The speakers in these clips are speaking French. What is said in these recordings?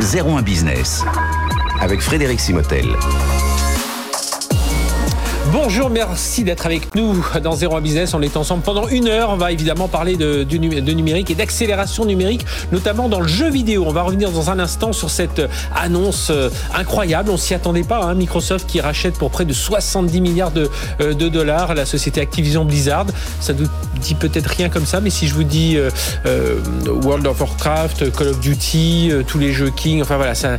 01 Business avec Frédéric Simotel. Bonjour, merci d'être avec nous dans 01 Business. On est ensemble pendant une heure. On va évidemment parler de, numérique et d'accélération numérique, notamment dans le jeu vidéo. On va revenir dans un instant sur cette annonce euh, incroyable. On s'y attendait pas. Hein. Microsoft qui rachète pour près de 70 milliards de, euh, de, dollars la société Activision Blizzard. Ça nous dit peut-être rien comme ça, mais si je vous dis euh, World of Warcraft, Call of Duty, tous les jeux King, enfin voilà, ça,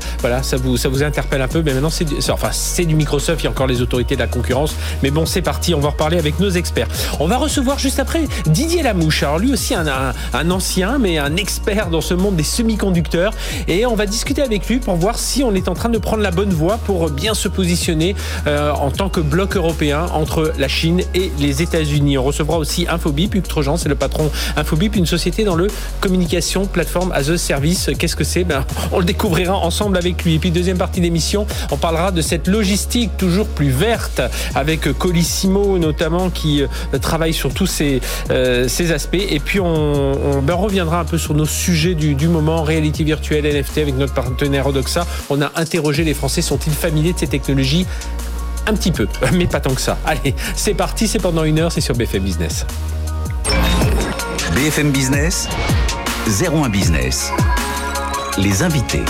vous, interpelle un peu. Mais maintenant, enfin, c'est du Microsoft. Il y a encore les autorités de la concurrence. Mais bon, c'est parti, on va reparler avec nos experts. On va recevoir juste après Didier Lamouche. Alors lui aussi un, ancien, mais un expert dans ce monde des semi-conducteurs. Et on va discuter avec lui pour voir si on est en train de prendre la bonne voie pour bien se positionner euh, en tant que bloc européen entre la Chine et les États-Unis. On recevra aussi Infobip. Hugues Trojan, c'est le patron Infobip, une société dans le communication, plateforme as a service. Qu'est-ce que c'est? Ben, On le découvrira ensemble avec lui. Et puis deuxième partie d'émission, on parlera de cette logistique toujours plus verte avec Colissimo notamment qui euh, travaille sur tous ces, euh, ces aspects. Et puis on, ben, reviendra un peu sur nos sujets du, du, moment, réalité virtuelle, NFT avec notre partenaire Odoxa. On a interrogé les Français, sont-ils familiers de ces technologies? Un petit peu, mais pas tant que ça. Allez, c'est parti, c'est pendant une heure, c'est sur BFM Business. BFM Business, 01 Business. Les invités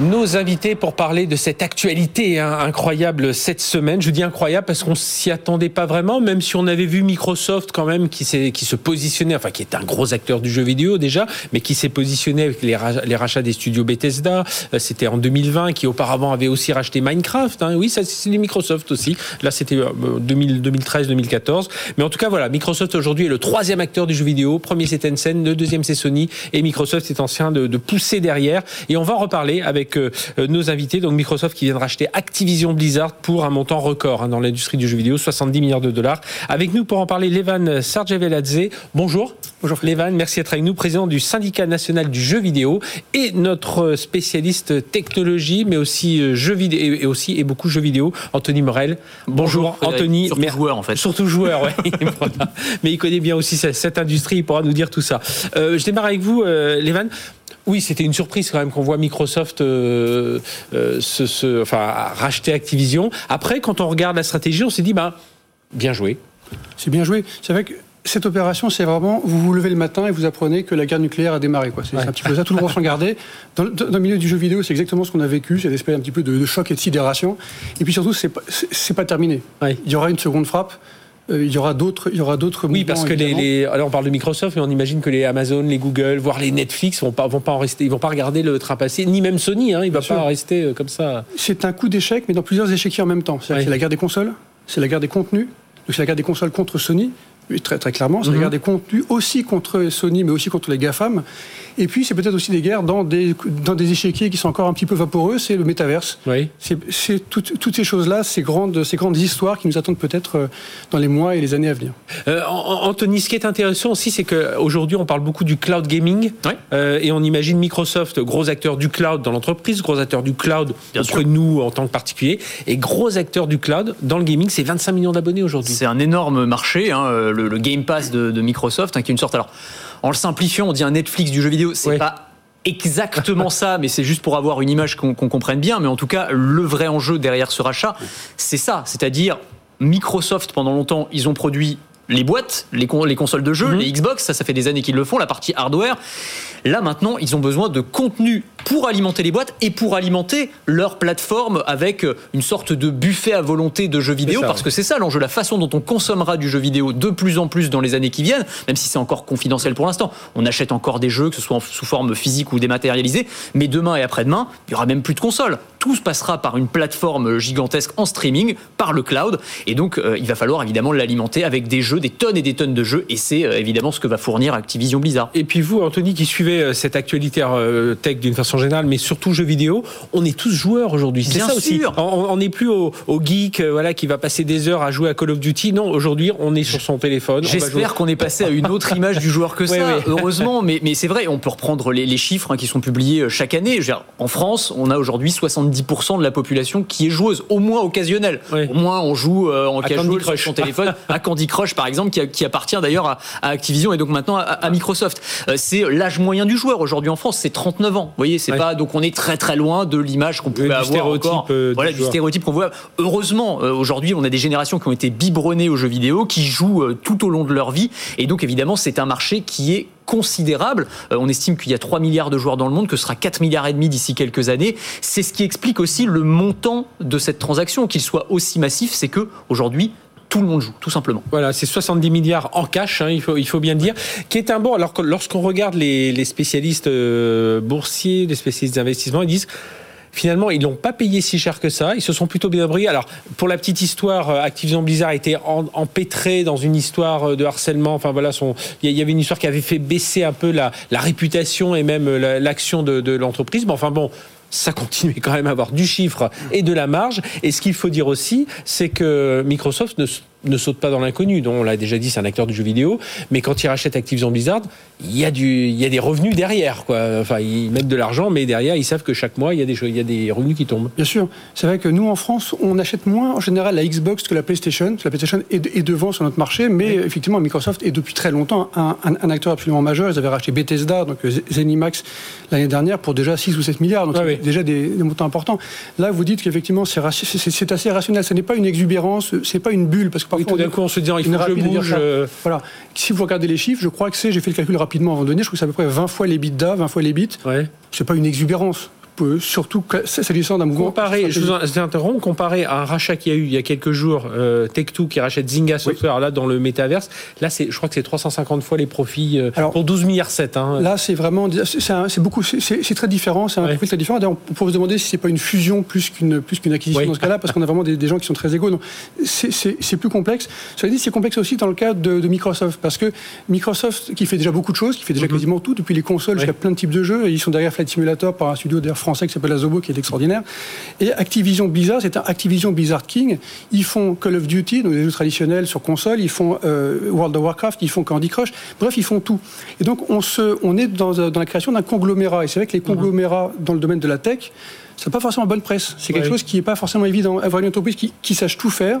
nos invités pour parler de cette actualité hein, incroyable cette semaine. Je dis incroyable parce qu'on s'y attendait pas vraiment, même si on avait vu Microsoft quand même qui, qui se positionnait, enfin qui est un gros acteur du jeu vidéo déjà, mais qui s'est positionné avec les, rachats des studios Bethesda. Euh, c'était en 2020, qui auparavant avait aussi racheté Minecraft. Hein. Oui, ça c'est Microsoft aussi. Là, c'était 2013-2014. Euh, mais en tout cas, voilà, Microsoft aujourd'hui est le troisième acteur du jeu vidéo. Premier c'est Tencent, le deuxième c'est Sony, et Microsoft est en train de, de pousser derrière. Et on va en reparler avec euh, nos invités. Donc Microsoft qui vient de racheter Activision Blizzard pour un montant record hein, dans l'industrie du jeu vidéo, 70 milliards de dollars. Avec nous pour en parler, Levan Sarjeveladze. Bonjour. Bonjour. Levan, merci d'être avec nous, président du syndicat national du jeu vidéo et notre spécialiste technologie, mais aussi euh, jeux vidéo et aussi et beaucoup jeux vidéo, Anthony Morel. Bonjour, Anthony. Surtout joueur en fait. Surtout joueur, oui. Mais il connaît bien aussi cette industrie, il pourra nous dire tout ça. Euh, je démarre avec vous, euh, Levan. Oui, c'était une surprise quand même qu'on voit Microsoft euh, euh, se, enfin, racheter Activision. Après, quand on regarde la stratégie, on s'est dit, bah, bien joué. C'est bien joué. C'est vrai que cette opération, c'est vraiment, vous vous levez le matin et vous apprenez que la guerre nucléaire a démarré. C'est un petit peu ça, tout le monde s'en garder. Dans, le milieu du jeu vidéo, c'est exactement ce qu'on a vécu, c'est une espèce un petit peu de, choc et de sidération. Et puis surtout, c'est pas, pas terminé. Il y aura une seconde frappe. Euh, il y aura d'autres, il y aura d'autres. Oui, parce que les, alors on parle de Microsoft, mais on imagine que les Amazon, les Google, voire les Netflix vont pas, vont pas en rester, ils vont pas regarder le train passé, ni même Sony, hein, il va pas rester euh, comme ça. C'est un coup d'échec, mais dans plusieurs échecs en même temps. C'est la guerre des consoles, c'est la guerre des contenus, c'est la guerre des consoles contre Sony. Oui, très, très clairement, c'est la mhm. guerre des contenus aussi contre Sony, mais aussi contre les GAFAM. Et puis, c'est peut-être aussi des guerres dans des, dans des échiquiers qui sont encore un petit peu vaporeux, c'est le métaverse. Oui. C'est toutes ces choses-là, ces grandes, ces grandes histoires qui nous attendent peut-être euh, dans les mois et les années à venir. Euh, Anthony, ce qui est intéressant aussi, c'est qu'aujourd'hui, on parle beaucoup du cloud gaming. Euh, et on imagine Microsoft, gros acteur du cloud dans l'entreprise, gros acteur du cloud de nous en tant que particulier, et gros acteur du cloud dans le gaming, c'est 25 millions d'abonnés aujourd'hui. C'est un énorme marché, hein, le, Game Pass de, Microsoft, hein, qui est une sorte. Alors, en le simplifiant, on dit un Netflix du jeu vidéo. C'est pas exactement ça, mais c'est juste pour avoir une image qu'on comprenne bien. Mais en tout cas, le vrai enjeu derrière ce rachat, c'est ça. C'est-à-dire, Microsoft, pendant longtemps, ils ont produit les boîtes, les, consoles de jeu, mhm. les Xbox, ça, ça fait des années qu'ils le font, la partie hardware. Là, maintenant, ils ont besoin de contenu pour alimenter les boîtes et pour alimenter leur plateforme avec euh, une sorte de buffet à volonté de jeux vidéo, parce que c'est ça l'enjeu, la façon dont on consommera du jeu vidéo de plus en plus dans les années qui viennent, même si c'est encore confidentiel pour l'instant. On achète encore des jeux, que ce soit sous forme physique ou dématérialisée, mais demain et après-demain, il y aura même plus de consoles. Tout se passera par une plateforme gigantesque en streaming, par le cloud, et donc euh, il va falloir évidemment l'alimenter avec des jeux, des tonnes et des tonnes de jeux, et c'est euh, évidemment ce que va fournir Activision Blizzard. Et puis vous, Anthony, qui suivez cette actualité tech d'une façon générale, mais surtout jeux vidéo, on est tous joueurs aujourd'hui. C'est ça aussi. On n'est plus au, geek euh, voilà, qui va passer des heures à jouer à Call of Duty. Non, aujourd'hui, on est sur son téléphone. J'espère qu'on est passé à une autre image du joueur que ça, heureusement. Mais, mais c'est vrai, on peut reprendre les, chiffres hein, qui sont publiés euh, chaque année. en France, on a aujourd'hui 70% de la population qui est joueuse, au moins occasionnelle. Au moins, on joue euh, en casual sur son téléphone, à Candy Crush par exemple, qui, appartient d'ailleurs à, Activision et donc maintenant à, Microsoft. c'est l'âge moyen du joueur aujourd'hui en France, c'est 39 ans. Vous voyez, c'est pas donc on est très très loin de l'image qu'on pouvait avoir encore. voilà, du stéréotype qu'on voit. Heureusement, aujourd'hui, on a des générations qui ont été biberonnées aux jeux vidéo, qui jouent tout au long de leur vie, et donc évidemment, c'est un marché qui est considérable. Euh, on estime qu'il y a 3 milliards de joueurs dans le monde, que ce sera 4 milliards et demi d'ici quelques années. C'est ce qui explique aussi le montant de cette transaction, qu'il soit aussi massif, c'est que aujourd'hui tout le monde joue, tout simplement. Voilà, c'est 70 milliards en cash, hein, il, faut, bien le dire, qui est un bon. Alors lorsqu'on regarde les, spécialistes euh, boursiers, les spécialistes d'investissement, ils disent Finalement, ils n'ont pas payé si cher que ça. Ils se sont plutôt bien brillés. Alors, pour la petite histoire, euh, Activision Blizzard était empêtré dans une histoire euh, de harcèlement. Enfin voilà, il y avait une histoire qui avait fait baisser un peu la, réputation et même euh, l'action de, l'entreprise. Mais enfin bon, ça continuait quand même à avoir du chiffre et de la marge. Et ce qu'il faut dire aussi, c'est que Microsoft ne ne saute pas dans l'inconnu. on l'a déjà dit, c'est un acteur du jeu vidéo. Mais quand il rachète Activision Blizzard, il y a, du, il y a des revenus derrière. Quoi. Enfin, ils mettent de l'argent, mais derrière, ils savent que chaque mois, il y, a des, il y a des revenus qui tombent. Bien sûr. C'est vrai que nous, en France, on achète moins en général la Xbox que la PlayStation. La PlayStation est, devant sur notre marché, mais effectivement, Microsoft est depuis très longtemps un, un, acteur absolument majeur. Ils avaient racheté Bethesda, donc euh, Zenimax, l'année dernière pour déjà 6 ou 7 milliards. Donc, c'est déjà des, montants importants. Là, vous dites qu'effectivement, c'est assez rationnel. Ce n'est pas une exubérance, c'est pas une bulle. Parce que parfois, tout d'un coup, on se dit, il faut que je bouge. Euh. Voilà. Si vous regardez les chiffres, je crois que c'est, j'ai fait le calcul rapidement avant de donner, je crois que c'est à peu près 20 fois les bits 20 fois les bits. Ouais. C'est pas une exubérance surtout s'agissant d'un mouvement. Comparé, je vous interromps, comparé à un rachat qu'il y a eu il y a quelques jours, euh, Tech2 qui rachète Zynga Software, là dans le métaverse, là je crois que c'est 350 fois les profits euh, pour 12 milliards 7. Hein. Là c'est vraiment, c'est, beaucoup, c'est, très différent, c'est un profil très différent. on peut se demander si c'est pas une fusion plus qu'une plus qu'une acquisition dans ce cas-là, parce qu'on a vraiment des, gens qui sont très égaux. Donc c'est, plus complexe. Cela dit, c'est complexe aussi dans le cas de, Microsoft, parce que Microsoft qui fait déjà beaucoup de choses, qui fait déjà mm-hmm. quasiment tout, depuis les consoles jusqu'à plein de types de jeux, et ils sont derrière Flight Simulator par un studio d'air français qui s'appelle Azobo, qui est extraordinaire. Et Activision Blizzard, c'est un Activision Blizzard King. Ils font Call of Duty, donc des jeux traditionnels sur console, ils font euh, World of Warcraft, ils font Candy Crush, bref, ils font tout. Et donc, on, se, on est dans, dans la création d'un conglomérat. Et c'est vrai que les conglomérats dans le domaine de la tech, c'est pas forcément bonne presse. C'est quelque chose qui n'est pas forcément évident. Avoir une entreprise qui, qui sache tout faire,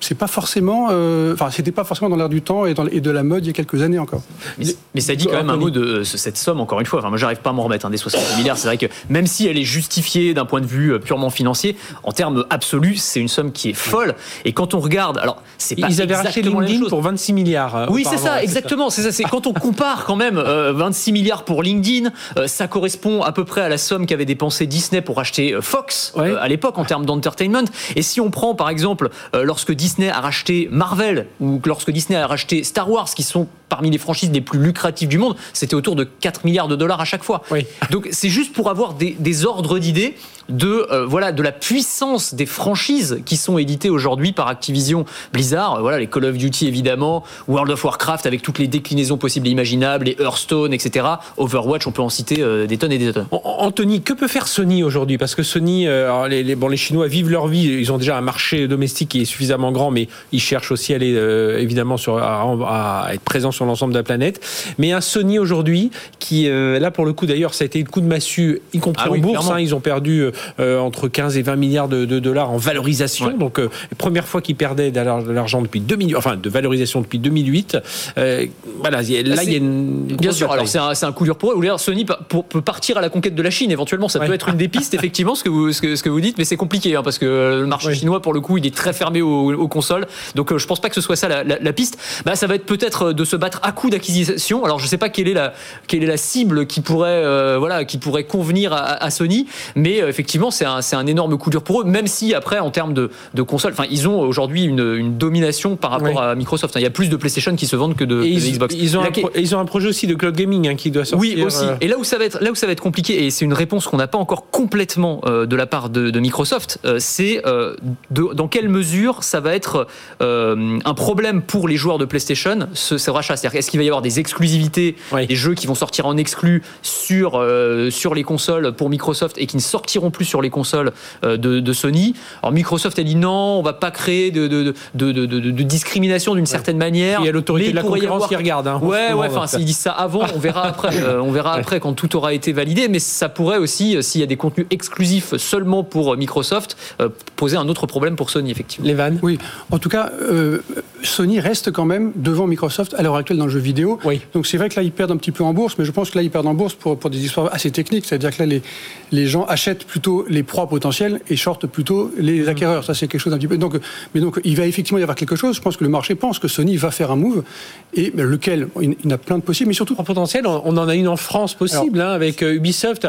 c'est pas forcément, euh, enfin, c'était pas forcément dans l'air du temps et, dans, et, de la mode il y a quelques années encore. Mais, ça dit quand même un mot de euh, cette somme, encore une fois. Enfin, moi, j'arrive pas à m'en remettre, hein, des 60 milliards. C'est vrai que même si elle est justifiée d'un point de vue euh, purement financier, en termes absolus, c'est une somme qui est folle. Et quand on regarde, alors, c'est pas Ils avaient racheté LinkedIn pour 26 milliards. oui, c'est ça, exactement. C'est ça. C'est quand on compare quand même 26 milliards pour LinkedIn, ça correspond à peu près à la somme qu'avait dépensé Disney pour acheter Fox à l'époque en termes d'entertainment. Et si on prend par exemple lorsque Disney a racheté Marvel ou lorsque Disney a racheté Star Wars, qui sont parmi les franchises les plus lucratives du monde, c'était autour de 4 milliards de dollars à chaque fois. Donc c'est juste pour avoir des, ordres d'idées de euh, voilà de la puissance des franchises qui sont éditées aujourd'hui par Activision Blizzard. Voilà les Call of Duty évidemment, World of Warcraft avec toutes les déclinaisons possibles et imaginables, les Hearthstone, etc. Overwatch, on peut en citer euh, des tonnes et des tonnes. Anthony, que peut faire Sony aujourd'hui? Parce que Sony, euh, les, bon, les Chinois vivent leur vie, ils ont déjà un marché domestique qui est suffisamment grand, mais ils cherchent aussi à aller évidemment sur, à, être présents sur l'ensemble de la planète. Mais un Sony aujourd'hui, qui euh, là pour le coup d'ailleurs, ça a été le coup de massue, y compris ah en bourse. Hein, ils ont perdu euh, entre 15 et 20 milliards de, dollars en valorisation. Donc euh, première fois qu'ils perdaient de l'argent depuis 2000, enfin de valorisation depuis 2008. voilà, là il y a une bien sûr. Alors c'est un, un, coup dur pour eux. Sony peut partir à la conquête de la Chine éventuellement. Ça peut être une des pistes effectivement ce que vous ce que, vous dites, mais c'est compliqué hein, parce que le marché chinois pour le coup il est très fermé aux, consoles. Donc je pense pas que ce soit ça la, la piste. Bah ça va être peut-être de se battre à coût d'acquisition. Alors je ne sais pas quelle est la quelle est la cible qui pourrait euh, voilà qui pourrait convenir à, Sony, mais euh, effectivement c'est un, un énorme coup dur pour eux. même si après, en termes de, de console, enfin, ils ont aujourd'hui une, domination par rapport à Microsoft. Il y a plus de PlayStation qui se vendent que de, Xbox. Ils ont, un ils ont un projet aussi de cloud gaming hein, qui doit sortir. Oui, aussi. Euh, et là où ça va être, là où ça va être compliqué, et c'est une réponse qu'on n'a pas encore complètement euh, de la part de, Microsoft, euh, c'est dans quelle mesure ça va être un problème pour les joueurs de PlayStation ce, ce rachat. C'est-à-dire, est-ce qu'il va y avoir des exclusivités, des jeux qui vont sortir en exclu sur sur les consoles pour Microsoft et qui ne sortiront plus sur les consoles de, Sony Alors Microsoft a dit non, on va pas créer de, de, de discrimination d'une certaine manière. Il y a l'autorité de la concurrence qui regarde. Hein, ouais, ouais. Enfin, s'ils disent ça avant, on verra après. Euh, on verra après quand tout aura été validé. Mais ça pourrait aussi, euh, s'il y a des contenus exclusifs seulement pour euh, Microsoft, poser un autre problème pour Sony, effectivement. Les vannes Oui. En tout cas, Sony reste quand même devant Microsoft à l'heure actuelle dans le jeu vidéo. Oui. Donc c'est vrai que là, ils perdent un petit peu en bourse, mais je pense que là, ils perdent en bourse pour, pour des histoires assez techniques. C'est-à-dire que là, les, les gens achètent plutôt les proies potentielles et shortent plutôt les mmh. acquéreurs. Ça, c'est quelque chose d'un petit peu. Donc, mais donc, il va effectivement y avoir quelque chose. Je pense que le marché pense que Sony va faire un move et lequel? Il, y en a plein de possibles, mais surtout. En potentiel, on en a une en France possible, hein, avec euh, Ubisoft,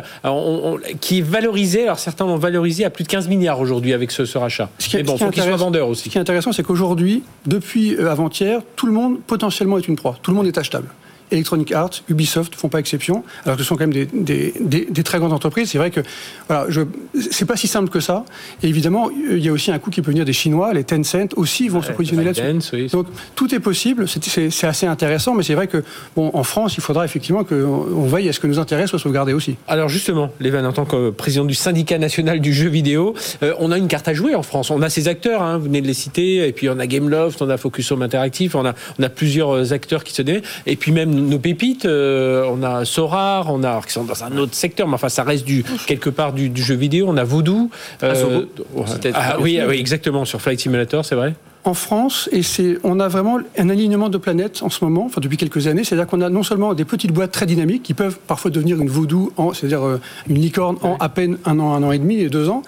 qui est valorisé. Alors certains l'ont valorisé à plus de 15 milliards aujourd'hui avec ce, rachat. Ce qui, mais bon, faut qu'il soit vendeur aussi. Ce qui est intéressant, c'est qu'aujourd'hui, depuis euh, avant-hier, tout le monde potentiellement est une proie. Tout le monde est achetable. Electronic Arts, Ubisoft font pas exception, alors que ce sont quand même des, des, très grandes entreprises. C'est vrai que voilà, je, c'est pas si simple que ça. Et évidemment, il y a aussi un coup qui peut venir des Chinois, les Tencent aussi vont se positionner là-dessus. Donc tout est possible, c'est, assez intéressant, mais c'est vrai que bon, en France, il faudra effectivement qu'on veille à ce que nos intérêts soient sauvegardés aussi. Alors justement, Lévan, en tant que président du syndicat national du jeu vidéo, euh, on a une carte à jouer en France. On a ces acteurs, hein, vous venez de les citer, et puis on a Gameloft, on a Focus Home Interactive, on a, on a plusieurs acteurs qui se donnent, et puis même nos pépites. Euh, on a Sorar, on a qui sont dans un autre secteur, mais enfin ça reste du quelque part du, jeu vidéo. On a Voodoo. Euh, ah, oui, oui, exactement sur Flight Simulator, c'est vrai en France, et c'est, on a vraiment un alignement de planètes en ce moment, enfin depuis quelques années. C'est-à-dire qu'on a non seulement des petites boîtes très dynamiques qui peuvent parfois devenir une voodoo, c'est-à-dire euh, une licorne en à peine un an, un an et demi et deux ans.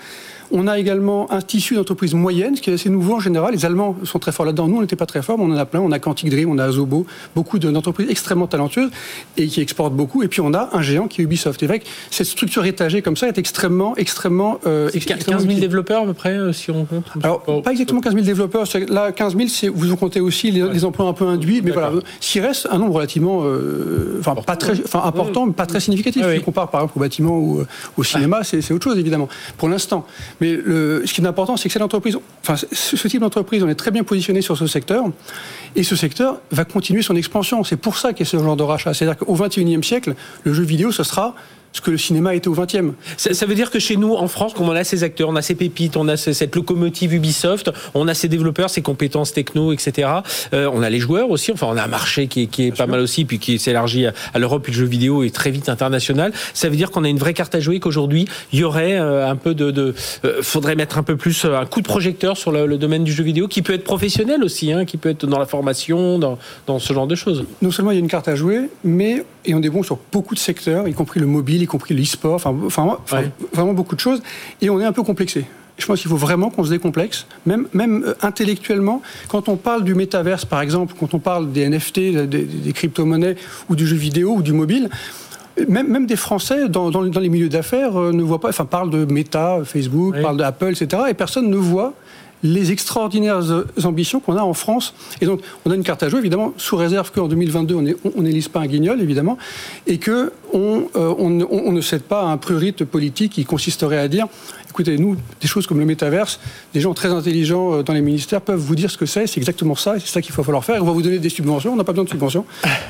On a également un tissu d'entreprise moyenne, ce qui est assez nouveau en général. Les Allemands sont très forts là-dedans. Nous, on n'était pas très forts, mais on en a plein. On a Quantic Dream, on a Azobo, beaucoup d'entreprises extrêmement talentueuses et qui exportent beaucoup. Et puis, on a un géant qui est Ubisoft. Et vrai que cette structure étagée comme ça est extrêmement, extrêmement... Euh, 15 000 développeurs à peu près, euh, si on compte Alors, pas exactement 15 000 développeurs. Là, 15 000, vous en comptez aussi les, emplois un peu induits. Mais voilà, s'il reste un nombre relativement... Euh, enfin, pas très, enfin, important, mais pas très significatif. Si on compare, par exemple, au bâtiment ou euh, au cinéma, c'est autre chose, évidemment, pour l'instant. Mais ce qui est important, c'est que ce type d'entreprise, on est très bien positionné sur ce secteur, et ce secteur va continuer son expansion. C'est pour ça qu'il y a ce genre de rachat. C'est-à-dire qu'au XXIe siècle, le jeu vidéo, ce sera ce que le cinéma était au 20e. Ça, veut dire que chez nous, en France, comme on a ces acteurs, on a ces pépites, on a cette locomotive Ubisoft, on a ces développeurs, ces compétences techno, etc. Euh, on a les joueurs aussi. Enfin, on a un marché qui est, pas mal aussi, puis qui s'élargit à, l'Europe. Puis le jeu vidéo est très vite international. Ça veut dire qu'on a une vraie carte à jouer. Qu'aujourd'hui, il y aurait euh, un peu de, de euh, faudrait mettre un peu plus un coup de projecteur sur le, domaine du jeu vidéo, qui peut être professionnel aussi, hein, qui peut être dans la formation, dans, dans ce genre de choses. Non seulement il y a une carte à jouer, mais et on est bon sur beaucoup de secteurs, y compris le mobile, y compris l'e-sport, enfin, enfin, vraiment beaucoup de choses, et on est un peu complexé. Je pense qu'il faut vraiment qu'on se décomplexe, même, même euh, intellectuellement. Quand on parle du métaverse, par exemple, quand on parle des NFT, des, crypto-monnaies, ou du jeu vidéo, ou du mobile, même, même des Français dans, dans, les milieux d'affaires euh, ne voient pas, enfin, parlent de Meta, Facebook, parlent d'Apple, etc., et personne ne voit les extraordinaires ambitions qu'on a en France. Et donc, on a une carte à jouer, évidemment, sous réserve qu'en 2022, on n'élise pas un guignol, évidemment, et qu'on on, euh, ne cède pas à un prurite politique qui consisterait à dire écoutez, nous, des choses comme le métaverse, des gens très intelligents euh, dans les ministères peuvent vous dire ce que c'est, c'est exactement ça, et c'est ça qu'il va falloir faire. On va vous donner des subventions, on n'a pas besoin de subventions.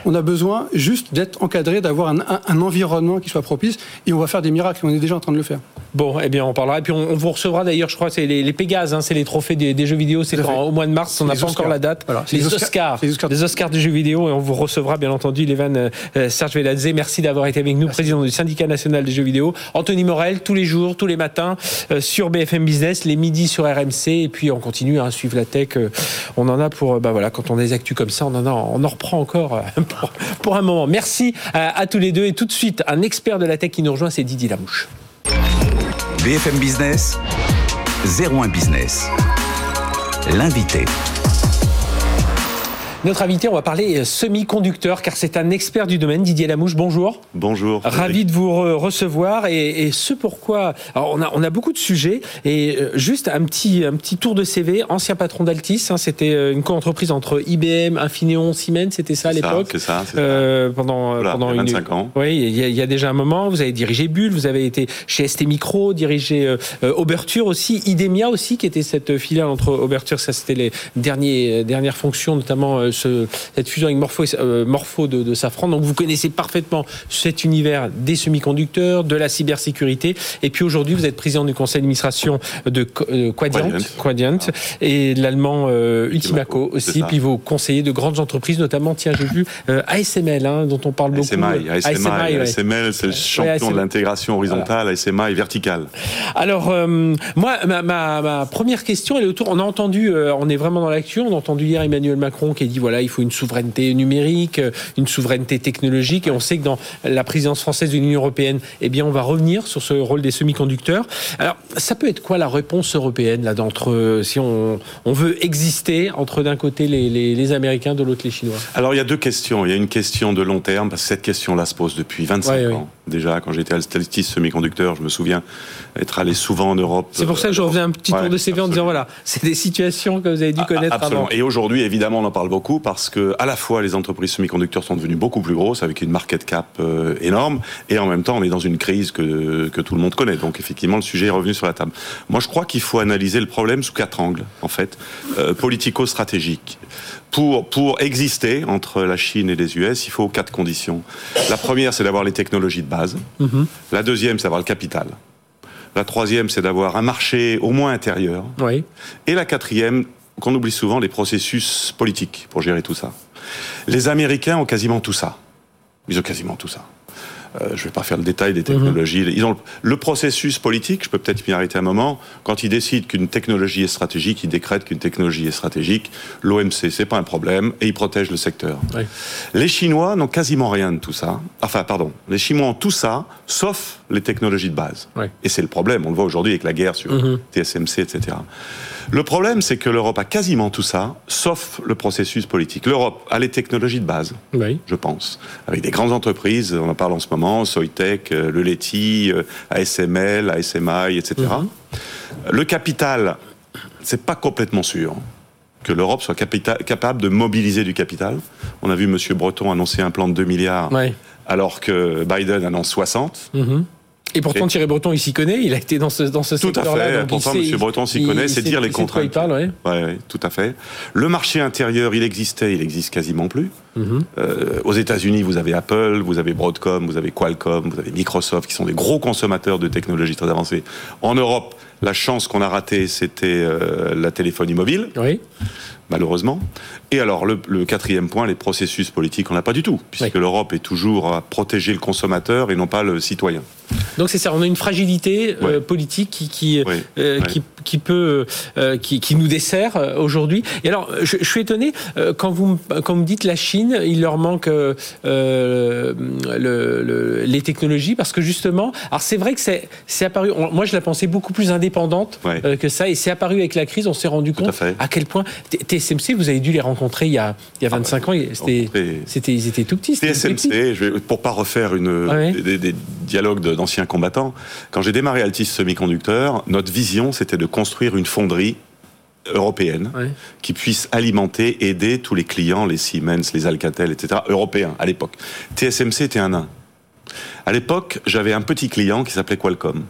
On a besoin juste d'être encadré, d'avoir un, environnement qui soit propice, et on va faire des miracles, on est déjà en train de le faire. Bon, eh bien, on parlera. Et puis, on, vous recevra d'ailleurs, je crois, c'est les, les Pégases, hein, c'est les trophées des, jeux vidéo, c'est au mois de mars, on n'a pas encore la date. Les, Oscars, les, Oscars, des jeux vidéo, et on vous recevra, bien entendu, Lévan euh, euh, Serge Veladze. Merci d'avoir été avec nous, président du syndicat national des jeux vidéo. Anthony Morel, tous les jours, tous les matins, sur BFM Business, les midis sur RMC, et puis on continue à suivre la tech. Euh, on en a pour, bah voilà, quand on a des comme ça, on en a, on en reprend encore euh, pour, un moment. Merci à, tous les deux, et tout de suite, un expert de la tech qui nous rejoint, c'est Didier Lamouche. BFM Business, 01 Business, l'invité. Notre invité, on va parler semi-conducteur, car c'est un expert du domaine. Didier Lamouche, bonjour. Bonjour. Ravi de vous recevoir. Et, ce pourquoi. Alors, on a, on a beaucoup de sujets. Et euh, juste un petit, un petit tour de CV. Ancien patron d'Altis. Hein, c'était euh, une co-entreprise entre IBM, Infineon, Siemens. C'était ça à l'époque. C'est ça. Euh, pendant, pendant 25 une... ans. Oui, il y, a, déjà un moment. Vous avez dirigé Bull. Vous avez été chez ST Micro, dirigé Oberture aussi. Idemia aussi, qui était cette filiale entre Oberture. Ça, c'était les derniers, dernières fonctions, notamment ce, cette fusion avec Morpho, euh, Morpho de, de, Safran. Donc vous connaissez parfaitement cet univers des semi-conducteurs, de la cybersécurité. Et puis aujourd'hui, vous êtes président du conseil d'administration de euh, Quadient, Quadient, ah. et l'allemand euh, Ultimaco aussi. Puis vos conseillers de grandes entreprises, notamment, tiens, j'ai vu ASML, hein, dont on parle beaucoup. ASMI, ASMI, ASML, c'est le champion de l'intégration horizontale, ASMI verticale. Alors, moi, ma, ma, ma, première question, elle est autour. On a entendu, on est vraiment dans l'actu, on a entendu hier Emmanuel Macron qui a dit voilà, il faut une souveraineté numérique, une souveraineté technologique. Et on sait que dans la présidence française de l'Union européenne, eh bien, on va revenir sur ce rôle des semi-conducteurs. Alors, ça peut être quoi la réponse européenne là d'entre si on, on, veut exister entre d'un côté les, les, Américains, de l'autre les Chinois? Alors, il y a deux questions. Il y a une question de long terme parce que cette question-là se pose depuis 25 ans. Déjà, quand j'étais à Alstis semi-conducteur, je me souviens être allé souvent en Europe. C'est pour ça que je reviens un petit tour de CV en disant voilà, c'est des situations que vous avez dû connaître absolument. Et aujourd'hui, évidemment, on en parle beaucoup parce que à la fois les entreprises semi-conducteurs sont devenues beaucoup plus grosses avec une market cap euh, énorme et en même temps, on est dans une crise que, que tout le monde connaît. Donc effectivement, le sujet est revenu sur la table. Moi, je crois qu'il faut analyser le problème sous quatre angles, en fait, euh, politico-stratégique. Pour, pour exister entre la Chine et les US, il faut quatre conditions. La première, c'est d'avoir les technologies de base. Mm-hmm. La deuxième, c'est d'avoir le capital. La troisième, c'est d'avoir un marché au moins intérieur. Oui. Et la quatrième, qu'on oublie souvent, les processus politiques pour gérer tout ça. Les Américains ont quasiment tout ça. Ils ont quasiment tout ça. Euh, je ne vais pas faire le détail des technologies. Mhm. Ils ont le, processus politique, je peux peut-être m'y arrêter un moment. Quand ils décident qu'une technologie est stratégique, ils décrètent qu'une technologie est stratégique. L'OMC, c'est pas un problème, et ils protègent le secteur. Les Chinois n'ont quasiment rien de tout ça. Enfin, pardon, les Chinois ont tout ça, sauf les technologies de base. Et c'est le problème. On le voit aujourd'hui avec la guerre sur mhm. TSMC, etc. Le problème, c'est que l'Europe a quasiment tout ça, sauf le processus politique. L'Europe a les technologies de base, je pense, avec des grandes entreprises, on en parle en ce moment, Soitec, euh, le Leti, euh, ASML, ASMI, etc. Mhm. Le capital, c'est pas complètement sûr que l'Europe soit capable de mobiliser du capital. On a vu M. Breton annoncer un plan de 2 milliards, alors que Biden annonce 60. Et pourtant, Thierry Breton, il s'y connaît, il a été dans ce, dans ce secteur-là. Tout à fait, pourtant, M. Breton s'y connaît, c'est dire les contraintes. Il parle, ouais. Ouais, tout à fait. Le marché intérieur, il existait, il existe quasiment plus. Mhm. euh, aux États-Unis, vous avez Apple, vous avez Broadcom, vous avez Qualcomm, vous avez Microsoft, qui sont des gros consommateurs de technologies très avancées. En Europe, la chance qu'on a ratée, c'était euh, la téléphonie mobile. Oui malheureusement. Et alors, le, quatrième point, les processus politiques, on n'a pas du tout, puisque l'Europe est toujours à protéger le consommateur et non pas le citoyen. Donc c'est ça, on a une fragilité euh, politique qui qui, euh, qui, qui peut euh, qui, qui, nous dessert aujourd'hui. Et alors je, je suis étonné quand vous quand vous me dites la Chine, il leur manque le, le, les technologies parce que justement, alors c'est vrai que c'est c'est apparu. moi je la pensais beaucoup plus indépendante que ça et c'est apparu avec la crise. On s'est rendu compte à, quel point TSMC vous avez dû les rencontrer il y a il y a 25 ah, ans. C'était ils étaient tout petits. TSMC, je vais, pour pas refaire une des, des dialogues d'anciens combattants. Quand j'ai démarré Altis Semiconducteur, notre vision, c'était de construire une fonderie européenne qui puisse alimenter, aider tous les clients, les Siemens, les Alcatel, etc., européens à l'époque. TSMC était un nain. À l'époque, j'avais un petit client qui s'appelait Qualcomm.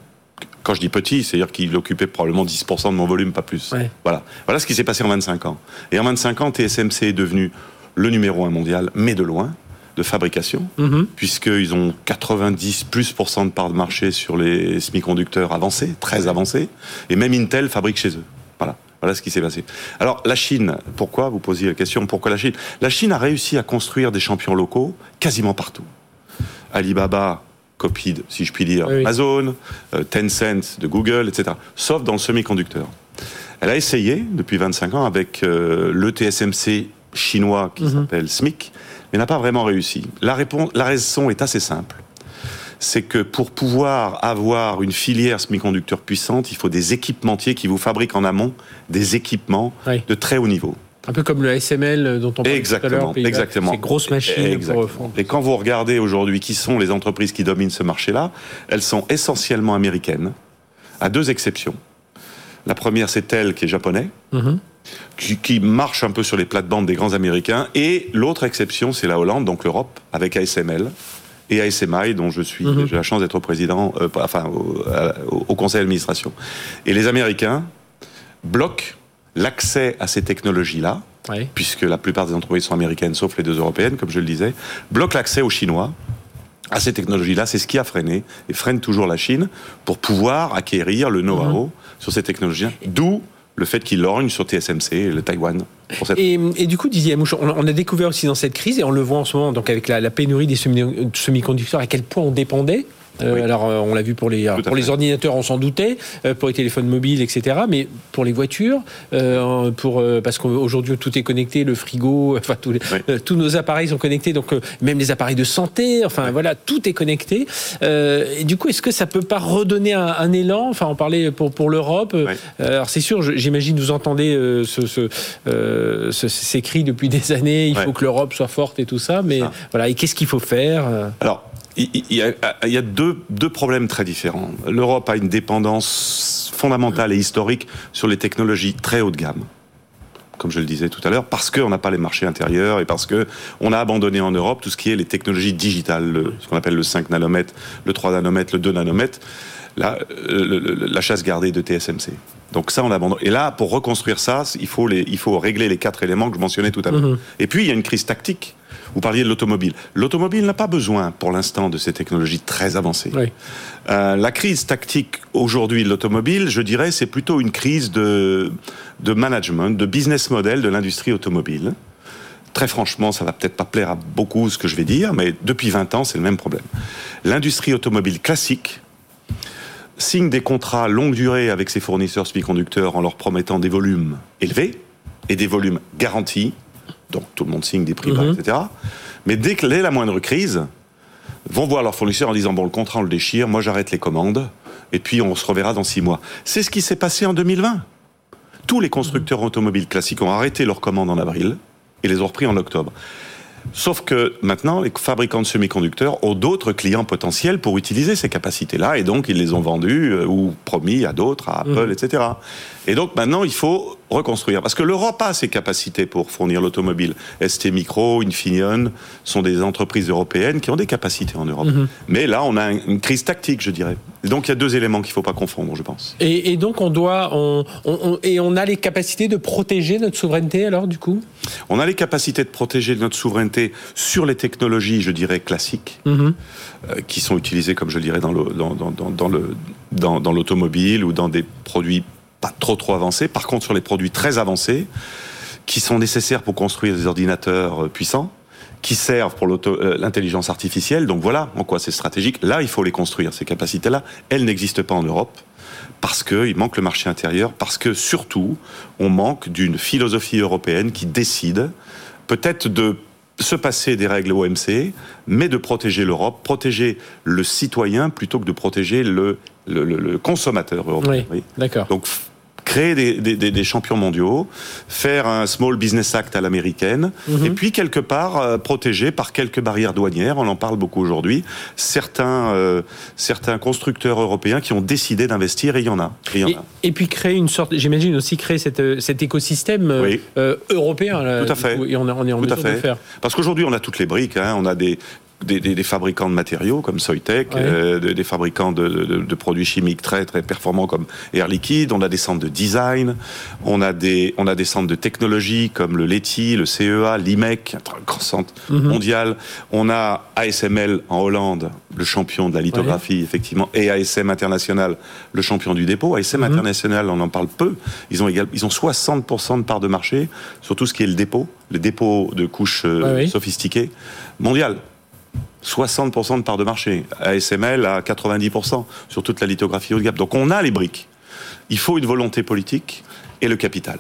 Quand je dis petit, c'est-à-dire qu'il occupait probablement 10% de mon volume, pas plus. Voilà. voilà ce qui s'est passé en 25 ans. Et en 25 ans, TSMC est devenu le numéro un mondial, mais de loin de fabrication, mhm. puisqu'ils ont 90 plus de part de marché sur les semi-conducteurs avancés, très avancés, et même Intel fabrique chez eux. Voilà. Voilà ce qui s'est passé. Alors, la Chine, pourquoi Vous posiez la question, pourquoi la Chine? La Chine a réussi à construire des champions locaux quasiment partout. Alibaba, copie, si je puis dire, Amazon, euh, Tencent de Google, etc. Sauf dans le semi-conducteur. Elle a essayé, depuis 25 ans, avec euh, le TSMC chinois qui mhm. s'appelle SMIC, mais n'a pas vraiment réussi. La, réponse, la raison est assez simple. C'est que pour pouvoir avoir une filière semi-conducteur puissante, il faut des équipementiers qui vous fabriquent en amont des équipements de très haut niveau. Un peu comme le ASML dont on parlait exactement, tout à l'heure. Exactement. Ces grosses machines. Exactement. Et quand vous regardez aujourd'hui qui sont les entreprises qui dominent ce marché-là, elles sont essentiellement américaines, à deux exceptions. La première, c'est elle qui est japonais, mhm. Qui, marche un peu sur les plates-bandes des grands américains. Et l'autre exception, c'est la Hollande, donc l'Europe, avec ASML et ASMI, dont je suis, mhm. j'ai la chance d'être président, euh, enfin, au, conseil d'administration. Et les Américains bloquent l'accès à ces technologies-là, puisque la plupart des entreprises sont américaines, sauf les deux européennes, comme je le disais, bloquent l'accès aux Chinois à ces technologies-là. C'est ce qui a freiné et freine toujours la Chine pour pouvoir acquérir le know-how mhm. sur ces technologies. D'où le fait qu'il lorgne sur TSMC et le Taïwan. Et, du coup, Didier on, a découvert aussi dans cette crise, et on le voit en ce moment donc avec la, pénurie des semi-conducteurs, à quel point on dépendait euh, alors, euh, on l'a vu pour les, pour les ordinateurs, on s'en doutait, euh, pour les téléphones mobiles, etc. Mais pour les voitures, pour, parce qu'aujourd'hui tout est connecté, le frigo, enfin tous, tous nos appareils sont connectés, donc même les appareils de santé, enfin voilà, tout est connecté. et du coup, est-ce que ça peut pas redonner un, élan? Enfin, on parlait pour, pour l'Europe. alors c'est sûr, j'imagine vous entendez ce, ces cris depuis des années. Il faut que l'Europe soit forte et tout ça, mais voilà. Et qu'est-ce qu'il faut faire Alors il y a, deux, problèmes très différents. L'Europe a une dépendance fondamentale et historique sur les technologies très haut de gamme comme je le disais tout à l'heure, parce qu'on n'a pas les marchés intérieurs et parce qu'on a abandonné en Europe tout ce qui est les technologies digitales, ce qu'on appelle le 5 nanomètres, le 3 nanomètres, le 2 nanomètres, la, la chasse gardée de TSMC. Donc ça, on abandonne. Et là, pour reconstruire ça, il faut, les, il faut régler les quatre éléments que je mentionnais tout à l'heure. Mm-hmm. Et puis, il y a une crise tactique vous parliez de l'automobile. L'automobile n'a pas besoin, pour l'instant, de ces technologies très avancées. Euh, la crise tactique aujourd'hui de l'automobile, je dirais, c'est plutôt une crise de, de management, de business model de l'industrie automobile. Très franchement, ça va peut-être pas plaire à beaucoup ce que je vais dire, mais depuis 20 ans, c'est le même problème. L'industrie automobile classique signe des contrats longue durée avec ses fournisseurs semi-conducteurs en leur promettant des volumes élevés et des volumes garantis donc tout le monde signe des prix bas, mhm. etc. Mais dès que la moindre crise, vont voir leur fournisseur en disant bon le contrat on le déchire, moi j'arrête les commandes et puis on se reverra dans six mois. C'est ce qui s'est passé en 2020. Tous les constructeurs automobiles classiques ont arrêté leurs commandes en avril et les ont repris en octobre. Sauf que maintenant, les fabricants de semi-conducteurs ont d'autres clients potentiels pour utiliser ces capacités-là, et donc ils les ont vendus euh, ou promis à d'autres, à Apple, mhm. etc. Et donc maintenant, il faut reconstruire. Parce que l'Europe a ses capacités pour fournir l'automobile. ST Micro, Infineon sont des entreprises européennes qui ont des capacités en Europe. Mhm. Mais là, on a une crise tactique, je dirais. Donc il y a deux éléments qu'il ne faut pas confondre, je pense. Et, donc on doit, on, et on a les capacités de protéger notre souveraineté alors du coup? On a les capacités de protéger notre souveraineté sur les technologies, je dirais classiques, mhm. euh, qui sont utilisées, comme je le dirais, dans le dans, dans, le dans l'automobile ou dans des produits pas trop trop avancés. Par contre, sur les produits très avancés, qui sont nécessaires pour construire des ordinateurs euh, puissants, qui servent pour euh, l'intelligence artificielle. Donc voilà en quoi c'est stratégique. Là, il faut les construire, ces capacités-là. Elles n'existent pas en Europe parce qu'il manque le marché intérieur, parce que surtout, on manque d'une philosophie européenne qui décide peut-être de se passer des règles OMC, mais de protéger l'Europe, protéger le citoyen plutôt que de protéger le, le, consommateur européen. Oui, d'accord. Donc créer des, champions mondiaux, faire un Small Business Act à l'américaine, mhm. et puis quelque part euh, protéger par quelques barrières douanières, on en parle beaucoup aujourd'hui, certains, euh, certains constructeurs européens qui ont décidé d'investir, et il y en a. Et, puis créer une sorte, j'imagine aussi créer cette, cet écosystème euh, européen. Tout à fait. Et on, on est en Tout à fait. de faire. Parce qu'aujourd'hui, on a toutes les briques, hein. on a des, des, fabricants de matériaux comme Soitec, euh, des, fabricants de, produits chimiques très très performants comme Air Liquide. On a des centres de design, on a des on a des centres de technologie comme le LETI, le CEA, l'IMEC, un grand centre mhm. mondial. On a ASML en Hollande, le champion de la lithographie effectivement, et ASM International, le champion du dépôt. ASM mhm. International, on en parle peu. Ils ont ils ont 60% de part de marché sur tout ce qui est le dépôt, le dépôt de couches euh, sophistiquées mondial. 60% de part de marché. ASML à 90% sur toute la lithographie haut de gamme. Donc on a les briques. Il faut une volonté politique et le capital.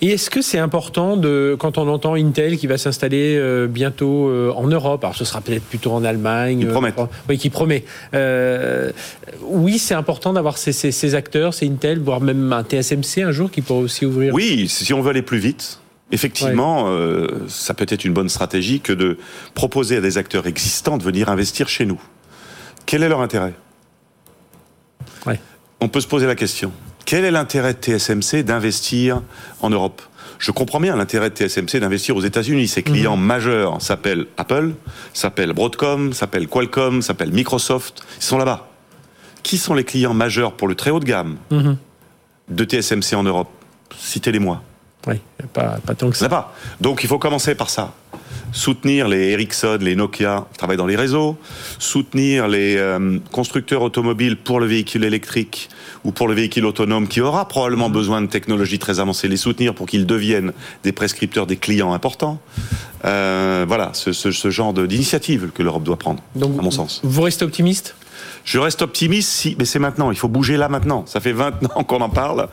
Et est-ce que c'est important de, quand on entend Intel qui va s'installer euh, bientôt euh, en Europe, alors ce sera peut-être plutôt en Allemagne, qui promet, euh, oui, qui promet. oui, c'est important d'avoir ces, ces, acteurs, c'est Intel, voire même un TSMC un jour qui pourrait aussi ouvrir. Oui, si on veut aller plus vite, effectivement, ça peut être une bonne stratégie que de proposer à des acteurs existants de venir investir chez nous. Quel est leur intérêt? On peut se poser la question. Quel est l'intérêt de TSMC d'investir en Europe? Je comprends bien l'intérêt de TSMC d'investir aux États-Unis. Ses clients mhm. majeurs s'appellent Apple, s'appellent Broadcom, s'appellent Qualcomm, s'appellent Microsoft. Ils sont là-bas. Qui sont les clients majeurs pour le très haut de gamme mhm. de TSMC en Europe? Citez-les-moi. Oui, pas, pas tant que ça. Donc il faut commencer par ça soutenir les Ericsson, les Nokia qui travaillent dans les réseaux, soutenir les euh, constructeurs automobiles pour le véhicule électrique ou pour le véhicule autonome qui aura probablement besoin de technologies très avancées, les soutenir pour qu'ils deviennent des prescripteurs des clients importants. Euh, voilà, ce, genre d'initiative que l'Europe doit prendre, Donc, à mon sens. Vous restez optimiste? Je reste optimiste, si, mais c'est maintenant. Il faut bouger là maintenant. Ça fait 20 ans qu'on en parle.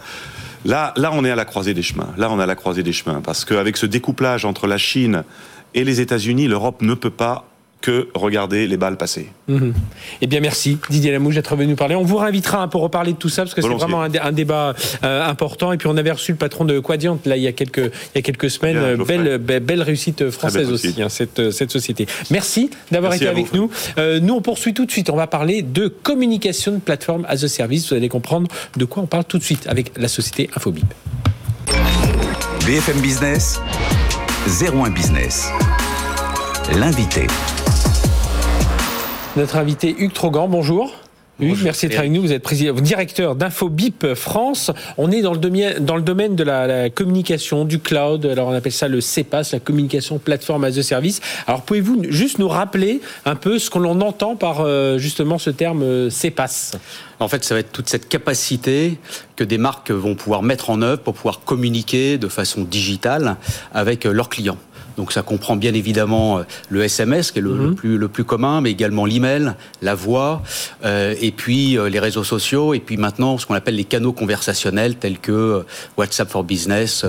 Là, là, on est à la croisée des chemins. Là, on est à la croisée des chemins. Parce qu'avec ce découplage entre la Chine et les États-Unis, l'Europe ne peut pas que regarder les balles passer. Mhm. Eh bien, merci Didier Lamouche d'être venu nous parler. On vous réinvitera pour reparler de tout ça parce que c'est vraiment un, débat euh, important. Et puis, on avait reçu le patron de Quadient là il y a quelques, il y a quelques semaines. belle, belle, réussite française aussi, hein, cette, cette société. Merci d'avoir été avec nous. Euh, nous, on poursuit tout de suite. On va parler de communication de plateforme as a service. Vous allez comprendre de quoi on parle tout de suite avec la société Infobip. BFM Business. 01 Business. L'invité. Notre invité Hugues Trogan, bonjour. Hugues, merci d'être avec nous. Vous êtes président, directeur d'Infobip France. On est dans le, domaine, dans le domaine de la, communication, du cloud. Alors on appelle ça le CEPAS, la communication plateforme as a service. Alors pouvez-vous juste nous rappeler un peu ce qu'on entend par euh, justement ce terme euh, CEPAS en fait, ça va être toute cette capacité que des marques vont pouvoir mettre en œuvre pour pouvoir communiquer de façon digitale avec euh, leurs clients. Donc ça comprend bien évidemment euh, le SMS qui est le, mhm. plus, le plus commun, mais également l'email, la voix, euh, et puis euh, les réseaux sociaux, et puis maintenant ce qu'on appelle les canaux conversationnels tels que WhatsApp for Business,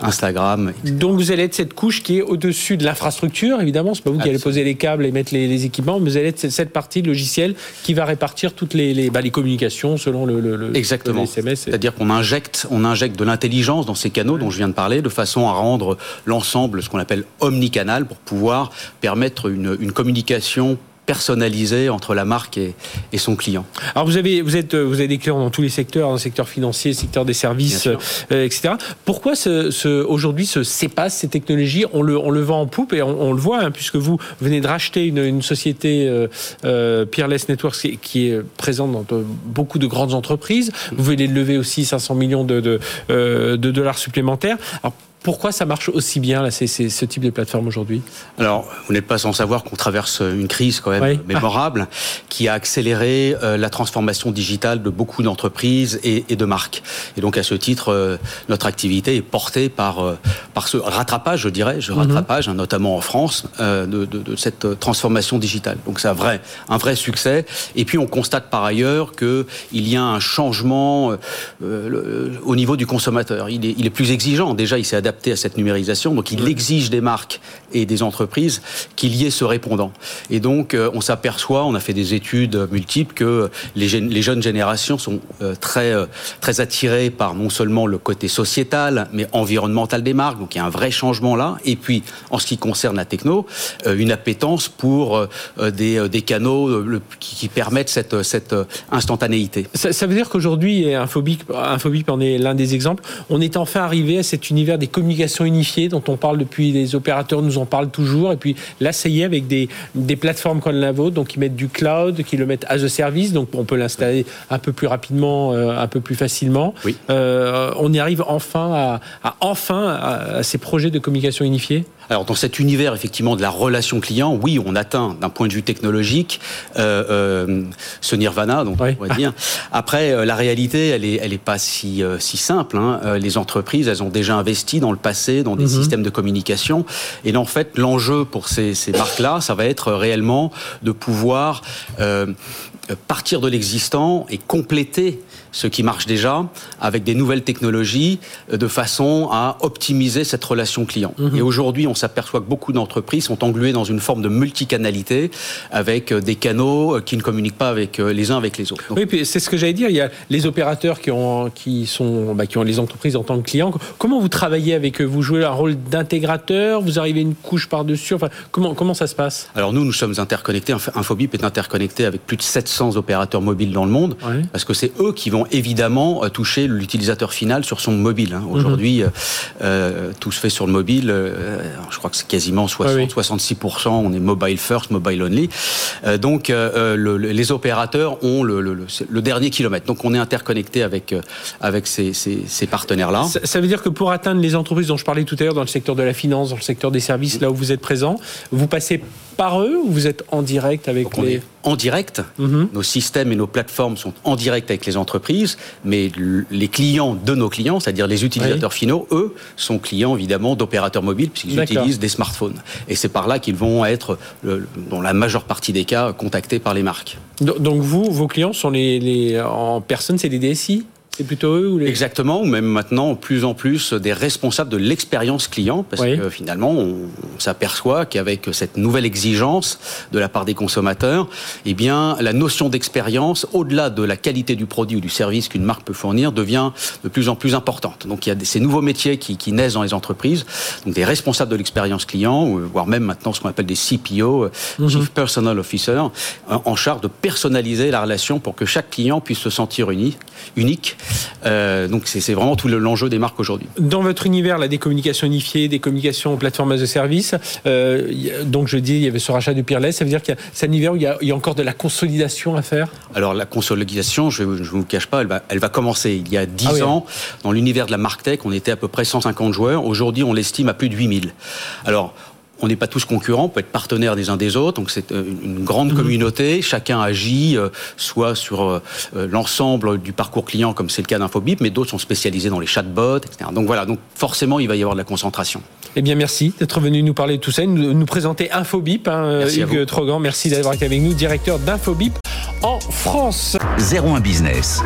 Instagram. Donc vous allez être cette couche qui est au-dessus de l'infrastructure, évidemment. C'est pas vous qui allez poser les câbles et mettre les, équipements, mais vous allez être cette partie logicielle qui va répartir toutes les, les, bah, les communications selon le, le, Exactement. SMS. C'est-à-dire qu'on injecte, on injecte de l'intelligence dans ces canaux dont je viens de parler, de façon à rendre l'ensemble, ce qu'on appelle omnicanal pour pouvoir permettre une, une communication personnalisé entre la marque et, son client. Alors vous avez vous êtes vous avez des clients dans tous les secteurs, dans le secteur financier, le secteur des services, euh, etc. Pourquoi ce, aujourd'hui ce CEPAS, ces technologies, on le on le vend en poupe et on, le voit hein, puisque vous venez de racheter une, société euh, euh, Peerless Networks qui, est présente dans beaucoup de grandes entreprises. Vous venez de lever aussi 500 millions de, de, de dollars supplémentaires. Alors, pourquoi ça marche aussi bien, là, c'est, ce type de plateforme aujourd'hui? Alors, vous n'êtes pas sans savoir qu'on traverse une crise quand même mémorable qui a accéléré euh, la transformation digitale de beaucoup d'entreprises et, de marques. Et donc, à ce titre, euh, notre activité est portée par, euh, par ce rattrapage, je dirais, je mhm. rattrapage, hein, notamment en France, de, de, de, cette transformation digitale. Donc, c'est un vrai, un vrai succès. Et puis, on constate par ailleurs qu'il y a un changement au niveau du consommateur. Il est, il est plus exigeant. Déjà, il s'est adapté à cette numérisation. Donc il exige des marques et des entreprises qu'il y ait ce répondant. Et donc euh, on s'aperçoit, on a fait des études multiples, que les, les jeunes générations sont euh, très, euh, très attirées par non seulement le côté sociétal, mais environnemental des marques. Donc il y a un vrai changement là. Et puis en ce qui concerne la techno, une appétence pour des, des canaux qui, permettent cette, cette instantanéité. Ça, veut dire qu'aujourd'hui, Infobip, Infobip en est l'un des exemples, on est enfin arrivé à cet univers des communication unifiée dont on parle depuis, les opérateurs nous en parlent toujours. Et puis là, ça y est, avec des, des plateformes comme la vôtre, donc qui mettent du cloud, qui le mettent as a service, donc on peut l'installer un peu plus rapidement, euh, un peu plus facilement. Oui. Euh, on y arrive enfin à, à enfin à, ces projets de communication unifiée? Alors dans cet univers effectivement de la relation client, oui, on atteint d'un point de vue technologique euh, euh, ce nirvana, donc on va dire. Après, euh, la réalité, elle est, elle est pas si euh, si simple. Hein. Euh, les entreprises, elles ont déjà investi dans le passé dans des mhm. systèmes de communication, et là, en fait, l'enjeu pour ces, ces marques-là, ça va être réellement de pouvoir partir de l'existant et compléter ce qui marche déjà avec des nouvelles technologies euh, de façon à optimiser cette relation client. Mhm. Et aujourd'hui, on s'aperçoit que beaucoup d'entreprises sont engluées dans une forme de multicanalité avec euh, des canaux euh, qui ne communiquent pas avec les uns avec les autres. oui, c'est ce que j'allais dire. Il y a les opérateurs qui ont, qui sont, bah, qui ont les entreprises en tant que clients. Comment vous travaillez avec eux? Vous jouez un rôle d'intégrateur? Vous arrivez une couche par-dessus? Enfin, comment, comment ça se passe? Alors nous, nous sommes interconnectés. Infobip est interconnecté avec plus de 700 opérateurs mobiles dans le monde parce que c'est eux qui vont évidemment euh, toucher l'utilisateur final sur son mobile. Hein. Aujourd'hui, mhm. euh, tout se fait sur le mobile. Euh, je crois que c'est quasiment 60, 66%. On est mobile first, mobile only. donc, les opérateurs ont le, dernier kilomètre. Donc, on est interconnecté avec, avec ces, partenaires-là. Ça, veut dire que pour atteindre les entreprises dont je parlais tout à l'heure dans le secteur de la finance, dans le secteur des services, là où vous êtes présent, vous passez par eux ou vous êtes en direct avec les... en direct. Mhm. Nos systèmes et nos plateformes sont en direct avec les entreprises, mais les clients de nos clients, c'est-à-dire les utilisateurs finaux, eux, sont clients évidemment d'opérateurs mobiles puisqu'ils utilisent des smartphones. Et c'est par là qu'ils vont être, dans la majeure partie des cas, contactés par les marques. Donc vous, vos clients sont les, en personne, c'est des DSI c'est plutôt eux ou les... Exactement, ou même maintenant, plus en plus, des responsables de l'expérience client, parce que finalement, on, s'aperçoit qu'avec cette nouvelle exigence de la part des consommateurs, eh bien, la notion d'expérience, au-delà de la qualité du produit ou du service qu'une marque peut fournir, devient de plus en plus importante. Donc, il y a ces nouveaux métiers qui, naissent dans les entreprises, donc des responsables de l'expérience client, voire même maintenant ce qu'on appelle des CPO, mhm. Chief Personal Officer, en charge de personnaliser la relation pour que chaque client puisse se sentir unique, unique euh, donc c'est vraiment tout l'enjeu des marques aujourd'hui. Dans votre univers, là, des communications unifiées, des communications plateformes as a service, euh, donc je dis, il y avait ce rachat de Peerless, ça veut dire qu'il y a c'est un univers où il y, a, encore de la consolidation à faire? Alors la consolidation, je ne vous cache pas, elle va, elle va commencer. Il y a 10 ah ans, dans l'univers de la tech on était à peu près 150 joueurs. Aujourd'hui, on l'estime à plus de 8000. Alors, on n'est pas tous concurrents, on peut être partenaires des uns des autres, donc c'est euh, une grande mhm. communauté, chacun agit euh, soit sur euh, l'ensemble du parcours client, comme c'est le cas d'Infobip, mais d'autres sont spécialisés dans les chatbots, etc. Donc voilà, donc forcément il va y avoir de la concentration. Eh bien merci d'être venu nous parler de tout ça, nous, nous présenter Infobip, hein, Hugues Trogan, merci d'avoir été avec nous, directeur d'Infobip en France. 01 Business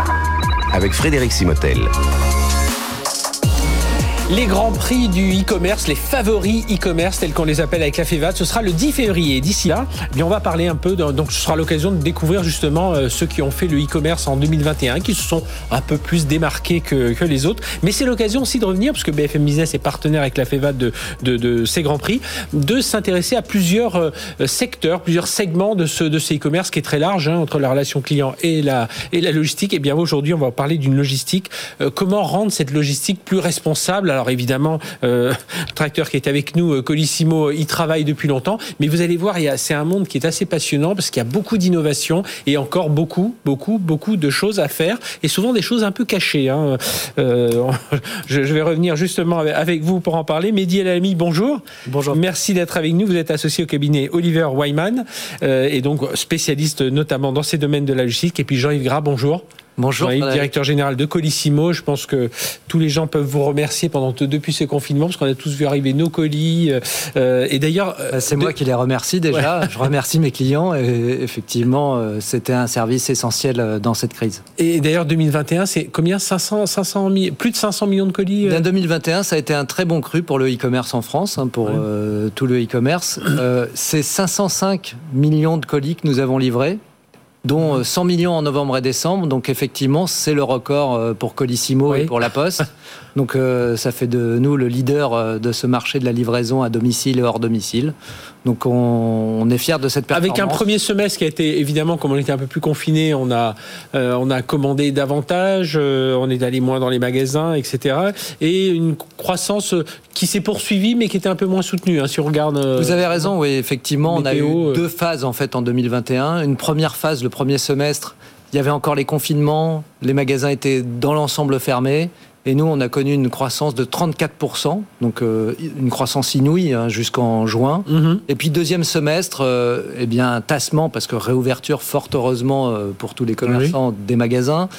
avec Frédéric Simotel. Les grands prix du e-commerce, les favoris e-commerce tels qu'on les appelle avec la FEVA, ce sera le 10 février. D'ici là, eh bien on va parler un peu, donc ce sera l'occasion de découvrir justement euh, ceux qui ont fait le e-commerce en 2021, qui se sont un peu plus démarqués que, que les autres. Mais c'est l'occasion aussi de revenir, parce que BFM Business est partenaire avec la FEVA de, de, de ces grands prix, de s'intéresser à plusieurs euh, secteurs, plusieurs segments de ce de ces e-commerce qui est très large hein, entre la relation client et la, et la logistique. Et eh bien aujourd'hui, on va parler d'une logistique. Euh, comment rendre cette logistique plus responsable alors évidemment, euh, le tracteur qui est avec nous, euh, Colissimo, il travaille depuis longtemps. Mais vous allez voir, c'est un monde qui est assez passionnant parce qu'il y a beaucoup d'innovations et encore beaucoup, beaucoup, beaucoup de choses à faire et souvent des choses un peu cachées. Hein. Euh, je, vais revenir justement avec vous pour en parler. Mehdi El Ami, bonjour. Bonjour. Merci d'être avec nous. Vous êtes associé au cabinet Oliver Wyman et donc spécialiste notamment dans ces domaines de la logistique. Et puis Jean-Yves Gras, bonjour. Bonjour. directeur général de Colissimo. Je pense que tous les gens peuvent vous remercier pendant depuis ce confinement parce qu'on a tous vu arriver nos colis. Euh, et d'ailleurs, euh, bah, c'est moi qui les remercie déjà. Je remercie mes clients et effectivement, euh, c'était un service essentiel dans cette crise. Et d'ailleurs, 2021, c'est combien? 500, 500 plus de 500 millions de colis. 2021, ça a été un très bon cru pour le e-commerce en France, hein, pour tout le e-commerce. c'est 505 millions de colis que nous avons livrés dont 100 euh, millions en novembre et décembre. Donc effectivement, c'est le record euh, pour Colissimo et pour La Poste. Donc euh, ça fait de nous le leader de ce marché de la livraison à domicile et hors domicile. Donc on, est fiers de cette performance. Avec un premier semestre qui a été évidemment, comme on était un peu plus confiné, on a on a commandé davantage, on est allé moins dans les magasins, etc. Et une croissance qui s'est poursuivie, mais qui était un peu moins soutenue. Hein, si on regarde. Vous avez raison, oui, effectivement, on a eu deux phases en fait en 2021. Une première phase, le premier semestre, il y avait encore les confinements, les magasins étaient dans l'ensemble fermés. Et nous, on a connu une croissance de 34%, donc euh, une croissance inouïe hein, jusqu'en juin. Mhm. Et puis deuxième semestre, euh, eh bien tassement parce que réouverture fort heureusement euh, pour tous les commerçants des magasins.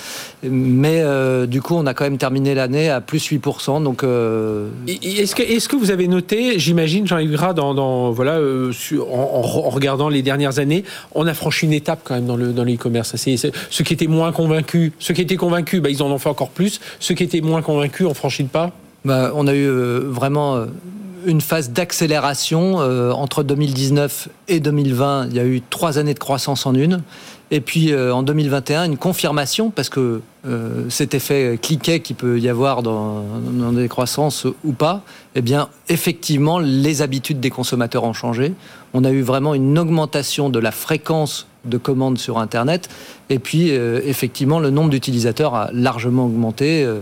Mais du coup, on a quand même terminé l'année à plus 8%. Donc est-ce que est-ce que vous avez noté, j'imagine, Jean-Yves Gras, dans, voilà, en, regardant les dernières années, on a franchi une étape quand même dans le dans l'e-commerce. Ceux qui étaient moins convaincus, ceux qui étaient convaincus, bah, ils en ont fait encore plus. Ceux qui étaient moins convaincu, on franchit le pas bah, On a eu euh, vraiment euh, une phase d'accélération euh, entre 2019 et 2020. Il y a eu trois années de croissance en une. Et puis en 2021, une confirmation, parce que cet effet cliquet qui peut y avoir dans, dans, des croissances ou pas, eh effectivement, les habitudes des consommateurs ont changé. On a eu vraiment une augmentation de la fréquence de commandes sur Internet et puis, euh, effectivement, le nombre d'utilisateurs a largement augmenté. Euh,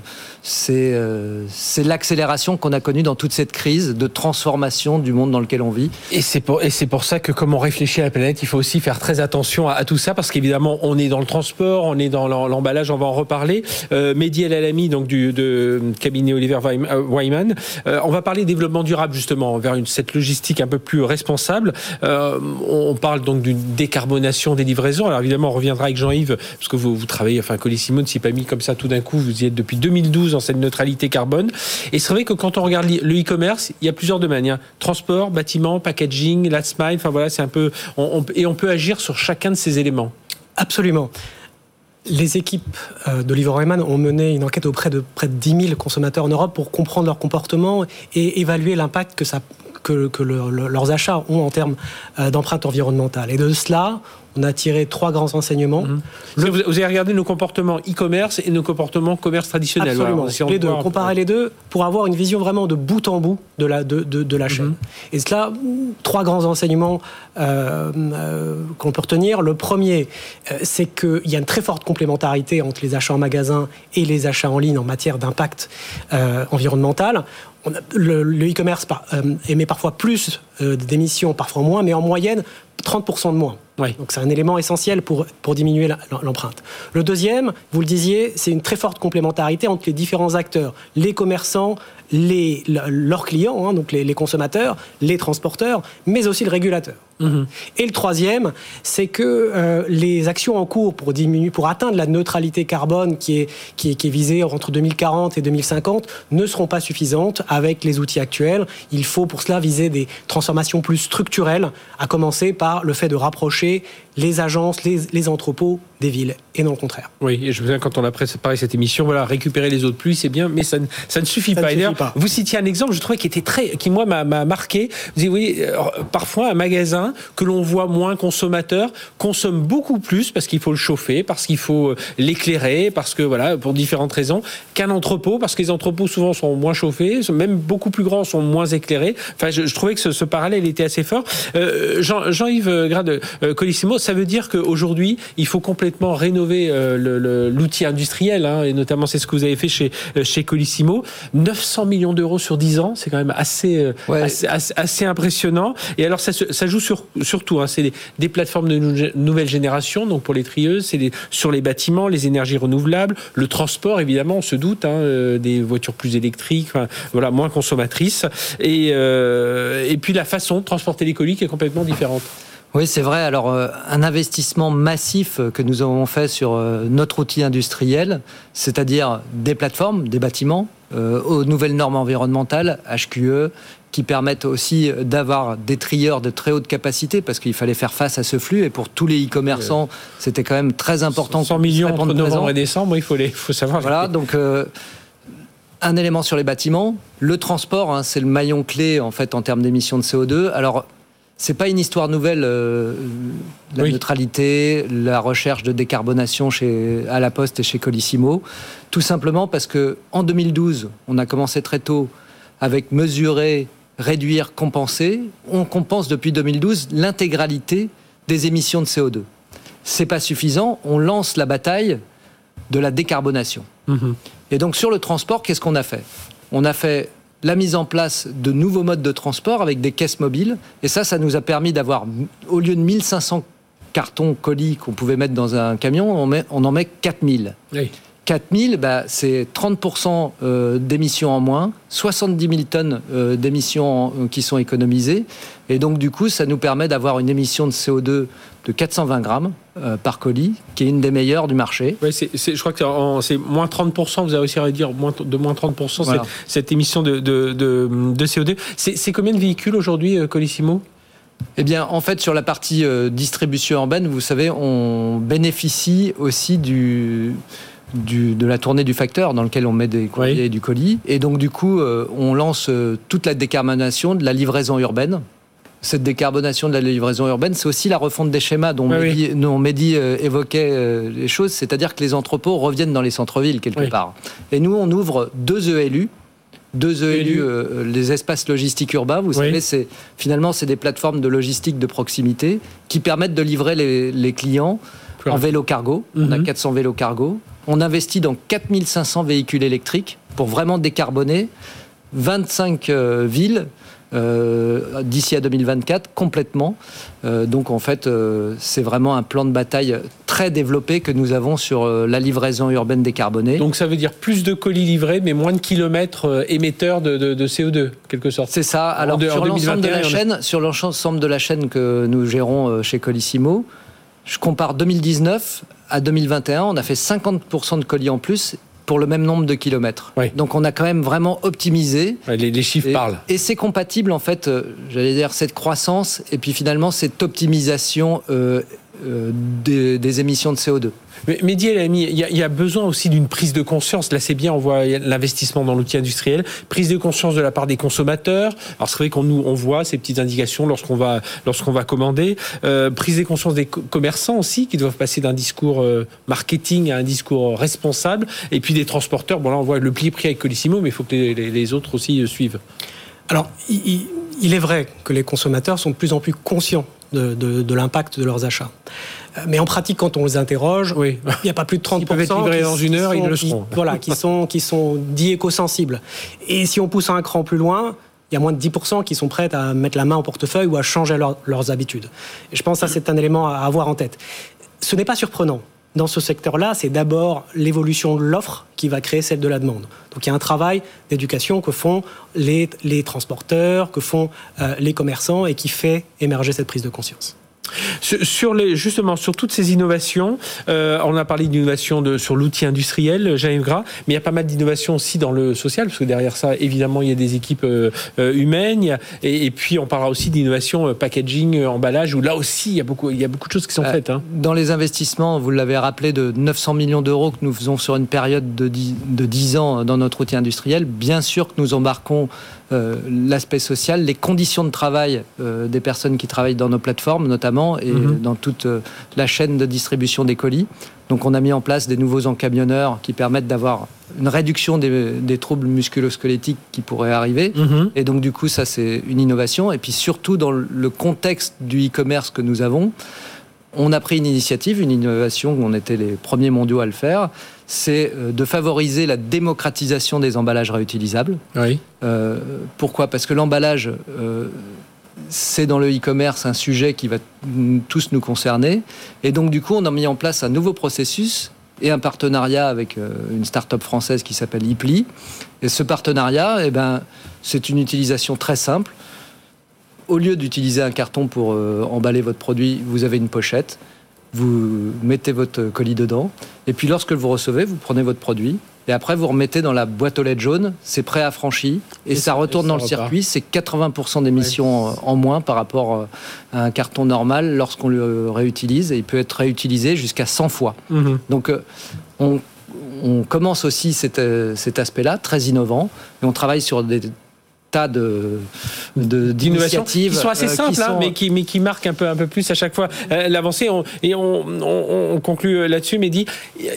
euh, c'est l'accélération qu'on a connue dans toute cette crise de transformation du monde dans lequel on vit. Et c'est pour, pour ça que, comme on réfléchit à la planète, il faut aussi faire très attention à, tout ça, parce qu'évidemment, on est dans le transport, on est dans l'emballage, on va en reparler. Euh, Mehdi El Alami, donc du de cabinet Oliver Wyman. on va parler développement durable, justement, vers cette logistique un peu plus responsable. on parle donc d'une décarbonation des livraisons. Alors, évidemment, on reviendra avec Jean parce que vous, travaillez, enfin, Colissimo ne s'est pas mis comme ça tout d'un coup, vous y êtes depuis 2012 dans cette neutralité carbone. Et c'est vrai que quand on regarde le e-commerce, il y a plusieurs domaines. Hein. Transport, bâtiment, packaging, last mile, enfin voilà, c'est un peu. et on peut agir sur chacun de ces éléments. Absolument. Les équipes euh, d'Oliver Wyman ont mené une enquête auprès de près de 10 000 consommateurs en Europe pour comprendre leur comportement et évaluer l'impact que, ça, que, que leurs achats ont en termes euh, d'empreinte environnementale. Et de cela, on a tiré trois grands enseignements. Mhm. Vous, avez regardé nos comportements e-commerce et nos comportements commerce traditionnel. Absolument. les deux, comparer les deux pour avoir une vision vraiment de bout en bout de la, de, de, la mhm. chaîne. Et cela, trois grands enseignements euh, euh, qu'on peut retenir. Le premier, euh, c'est qu'il y a une très forte complémentarité entre les achats en magasin et les achats en ligne en matière d'impact environnemental. Le e-commerce émet parfois plus d'émissions, parfois moins, mais en moyenne 30% de moins. Donc c'est un élément essentiel pour, pour diminuer l'empreinte. Le deuxième, vous le disiez, c'est une très forte complémentarité entre les différents acteurs, les commerçants, les, leurs clients, hein, donc les, consommateurs, les transporteurs, mais aussi le régulateur. Mhm. Et le troisième, c'est que euh, les actions en cours pour diminuer, pour atteindre la neutralité carbone qui est, qui est, qui est visée entre 2040 et 2050 ne seront pas suffisantes avec les outils actuels. Il faut pour cela viser des transformations plus structurelles, à commencer par le fait de rapprocher les agences, les, entrepôts des villes, et non le contraire. Oui, et je me souviens quand on a préparé cette émission, voilà, récupérer les eaux de pluie, c'est bien, mais ça ne, ça ne suffit pas. Vous citiez un exemple, je trouvais qui était très, qui moi m'a marqué. Vous voyez, euh, parfois un magasin que l'on voit moins consommateur consomme beaucoup plus parce qu'il faut le chauffer, parce qu'il faut euh, l'éclairer, parce que voilà, pour différentes raisons, qu'un entrepôt, parce que les entrepôts souvent sont moins chauffés, même beaucoup plus grands sont moins éclairés. Enfin, je, trouvais que ce, parallèle était assez fort. Euh, Jean-Yves Grade, Colissimo, ça veut dire qu'aujourd'hui, il faut complètement rénover euh, l'outil industriel, hein, et notamment c'est ce que vous avez fait chez, euh, chez Colissimo. 900 millions d'euros sur 10 ans, c'est quand même assez, euh, assez, impressionnant. Et alors, ça, ça joue sur, surtout, hein, c'est des, plateformes de nouvelle génération, donc pour les trieuses, c'est sur les bâtiments, les énergies renouvelables, le transport, évidemment, on se doute, hein, des voitures plus électriques, voilà, moins consommatrices, et, et puis la façon de transporter les colis qui est complètement différente. Oui, c'est vrai. Alors, euh, un investissement massif que nous avons fait sur euh, notre outil industriel, c'est-à-dire des plateformes, des bâtiments, euh, aux nouvelles normes environnementales, HQE, qui permettent aussi d'avoir des trieurs de très haute capacité parce qu'il fallait faire face à ce flux et pour tous les e-commerçants, c'était quand même très important. 100 millions entre novembre et décembre, il faut, les, faut savoir. Voilà, donc un élément sur les bâtiments, le transport, hein, c'est le maillon clé en fait en termes d'émissions de CO2. Alors c'est pas une histoire nouvelle, euh, la neutralité, la recherche de décarbonation chez, à la Poste et chez Colissimo. Tout simplement parce que en 2012, on a commencé très tôt avec mesurer, réduire, compenser. On compense depuis 2012 l'intégralité des émissions de CO2. C'est pas suffisant. On lance la bataille de la décarbonation. Mhm. Et donc sur le transport, qu'est-ce qu'on a fait? On a fait la mise en place de nouveaux modes de transport avec des caisses mobiles. Et ça, ça nous a permis d'avoir, au lieu de 1500 cartons colis qu'on pouvait mettre dans un camion, on, met, on en met 4000. 4000, bah, c'est 30% euh, d'émissions en moins, 70 000 tonnes euh, d'émissions qui sont économisées. Et donc, du coup, ça nous permet d'avoir une émission de CO2 de 420 grammes par colis, qui est une des meilleures du marché. Oui, je crois que c'est moins 30%, vous avez réussi à dire de moins 30% cette émission de, de, de CO2. C'est combien de véhicules aujourd'hui, Colissimo? Eh bien, en fait, sur la partie euh, distribution urbaine, vous savez, on bénéficie aussi du, de la tournée du facteur dans lequel on met des courriers et du colis. Et donc, du coup, euh, on lance euh, toute la décarbonation de la livraison urbaine. Cette décarbonation de la livraison urbaine, c'est aussi la refonte des schémas dont Mehdi, évoquait les choses, c'est-à-dire que les entrepôts reviennent dans les centres-villes quelque part. Et nous, on ouvre deux ELU, deux ELU, euh, les espaces logistiques urbains. Vous savez, c'est finalement c'est des plateformes de logistique de proximité qui permettent de livrer les, clients en vélo cargo. On a 400 mhm. vélos cargo. On investit dans 4500 véhicules électriques pour vraiment décarboner 25 euh, villes euh, d'ici à 2024 complètement. Euh, donc en fait, euh, c'est vraiment un plan de bataille très développé que nous avons sur la livraison urbaine décarbonée. Donc ça veut dire plus de colis livrés, mais moins de kilomètres émetteurs de, CO2, quelque sorte. C'est ça. Alors sur l'ensemble de la chaîne, sur l'ensemble de la chaîne que nous gérons chez Colissimo, je compare 2019 à 2021, on a fait 50% de colis en plus pour le même nombre de kilomètres. Donc on a quand même vraiment optimisé. les, chiffres parlent. Et c'est compatible en fait, euh, j'allais dire, cette croissance et puis finalement cette optimisation euh, euh, des, émissions de CO2. Mais Mehdi il y, a besoin aussi d'une prise de conscience. Là, c'est bien, on voit l'investissement dans l'outil industriel, prise de conscience de la part des consommateurs. Alors, c'est vrai qu'on nous on voit ces petites indications lorsqu'on va lorsqu'on va commander. Euh, prise de conscience des commerçants aussi, qui doivent passer d'un discours euh, marketing à un discours responsable. Et puis des transporteurs. Bon, là, on voit le pli pris avec Colissimo, mais il faut que les, autres aussi suivent. Alors, il est vrai que les consommateurs sont de plus en plus conscients de, l'impact de leurs achats. Euh, mais en pratique, quand on les interroge, il n'y a pas plus de 30% qui peuvent être livrés dans une heure, ils le seront. voilà, qui sont, qui sont dits éco-sensibles. Et si on pousse un cran plus loin, il y a moins de 10% qui sont prêts à mettre la main au portefeuille ou à changer leurs habitudes. Et je pense que ça, c'est un élément à avoir en tête. Ce n'est pas surprenant dans ce secteur-là, c'est d'abord l'évolution de l'offre qui va créer celle de la demande. Donc il y a un travail d'éducation que font les, transporteurs, que font euh, les commerçants et qui fait émerger cette prise de conscience. Sur les, justement, sur toutes ces innovations, euh, on a parlé d'innovation sur l'outil industriel, Jean-Yves Gras, mais il y a pas mal d'innovations aussi dans le social, parce que derrière ça, évidemment, il y a des équipes euh, euh, humaines, et, puis on parlera aussi d'innovation packaging, emballage, où là aussi, il y a beaucoup, il y a beaucoup de choses qui sont faites. Hein. Dans les investissements, vous l'avez rappelé, de 900 millions d'euros que nous faisons sur une période de 10, de 10 ans dans notre outil industriel, bien sûr que nous embarquons euh, l'aspect social, les conditions de travail euh, des personnes qui travaillent dans nos plateformes notamment et mhm. dans toute euh, la chaîne de distribution des colis. Donc on a mis en place des nouveaux encamionneurs qui permettent d'avoir une réduction des, troubles musculo-squelettiques qui pourraient arriver. Mhm. Et donc du coup ça c'est une innovation. Et puis surtout dans le contexte du e-commerce que nous avons, on a pris une initiative, une innovation, on était les premiers mondiaux à le faire, c'est euh, de favoriser la démocratisation des emballages réutilisables. Oui. Euh, pourquoi? Parce que l'emballage, euh, c'est dans le e-commerce un sujet qui va tous nous concerner. Et donc, du coup, on a mis en place un nouveau processus et un partenariat avec une start-up française qui s'appelle Ipli. Et ce partenariat, eh ben, c'est une utilisation très simple. Au lieu d'utiliser un carton pour emballer votre produit, vous avez une pochette vous mettez votre colis dedans, et puis lorsque vous recevez, vous prenez votre produit, et après vous remettez dans la boîte aux lettres jaune, c'est prêt à franchir, et, ça retourne dans le circuit, c'est 80% d'émissions en moins par rapport euh, à un carton normal lorsqu'on le réutilise, et il peut être réutilisé jusqu'à 100 fois. Mhm. Donc euh, on, commence aussi euh, cet aspect-là, très innovant, et on travaille sur des tas de d'initiatives qui sont assez euh, simples, hein, mais qui mais qui marquent un peu un peu plus à chaque fois euh, l'avancée. et on, on, conclut euh, là-dessus, mais dit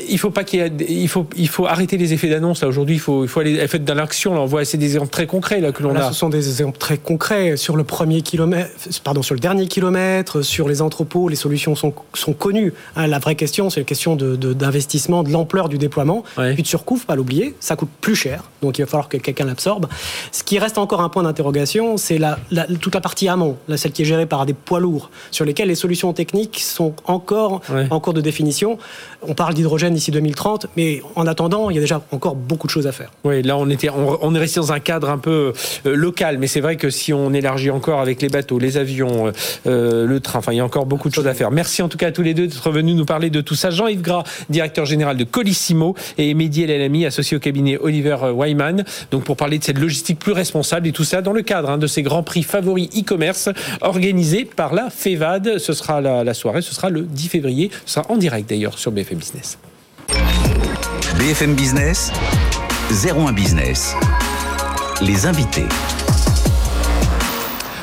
il faut pas qu'il il faut il faut arrêter les effets d'annonce. Là aujourd'hui, il faut il faut aller faire de l'action. Là, on voit c'est des exemples très concrets là que l'on a. Ce sont des exemples très concrets sur le premier kilomètre, pardon, sur le dernier kilomètre, sur les entrepôts. Les solutions sont sont connues. Hein, la vraie question, c'est la question de d'investissement, de, l'ampleur du déploiement, puis de surcoût, faut pas l'oublier. Ça coûte plus cher, donc il va falloir que quelqu'un l'absorbe. Ce qui reste encore encore un point d'interrogation, c'est la, toute la partie amont, là, celle qui est gérée par des poids lourds, sur lesquels les solutions techniques sont encore en cours de définition. On parle d'hydrogène d'ici 2030, mais en attendant, il y a déjà encore beaucoup de choses à faire. Oui, là, on, était, on, est resté dans un cadre un peu euh, local, mais c'est vrai que si on élargit encore avec les bateaux, les avions, euh, euh, le train, enfin, il y a encore beaucoup de choses à faire. Merci en tout cas à tous les deux d'être venus nous parler de tout ça. Jean-Yves Gras, directeur général de Colissimo, et Mehdi El Elami, associé au cabinet Oliver Wyman, donc pour parler de cette logistique plus responsable et tout ça dans le cadre hein, de ces grands prix favoris e-commerce organisés par la FEVAD. Ce sera la, la soirée, ce sera le 10 février. Ce sera en direct d'ailleurs sur BFM Business. BFM Business, 01 Business. Les invités.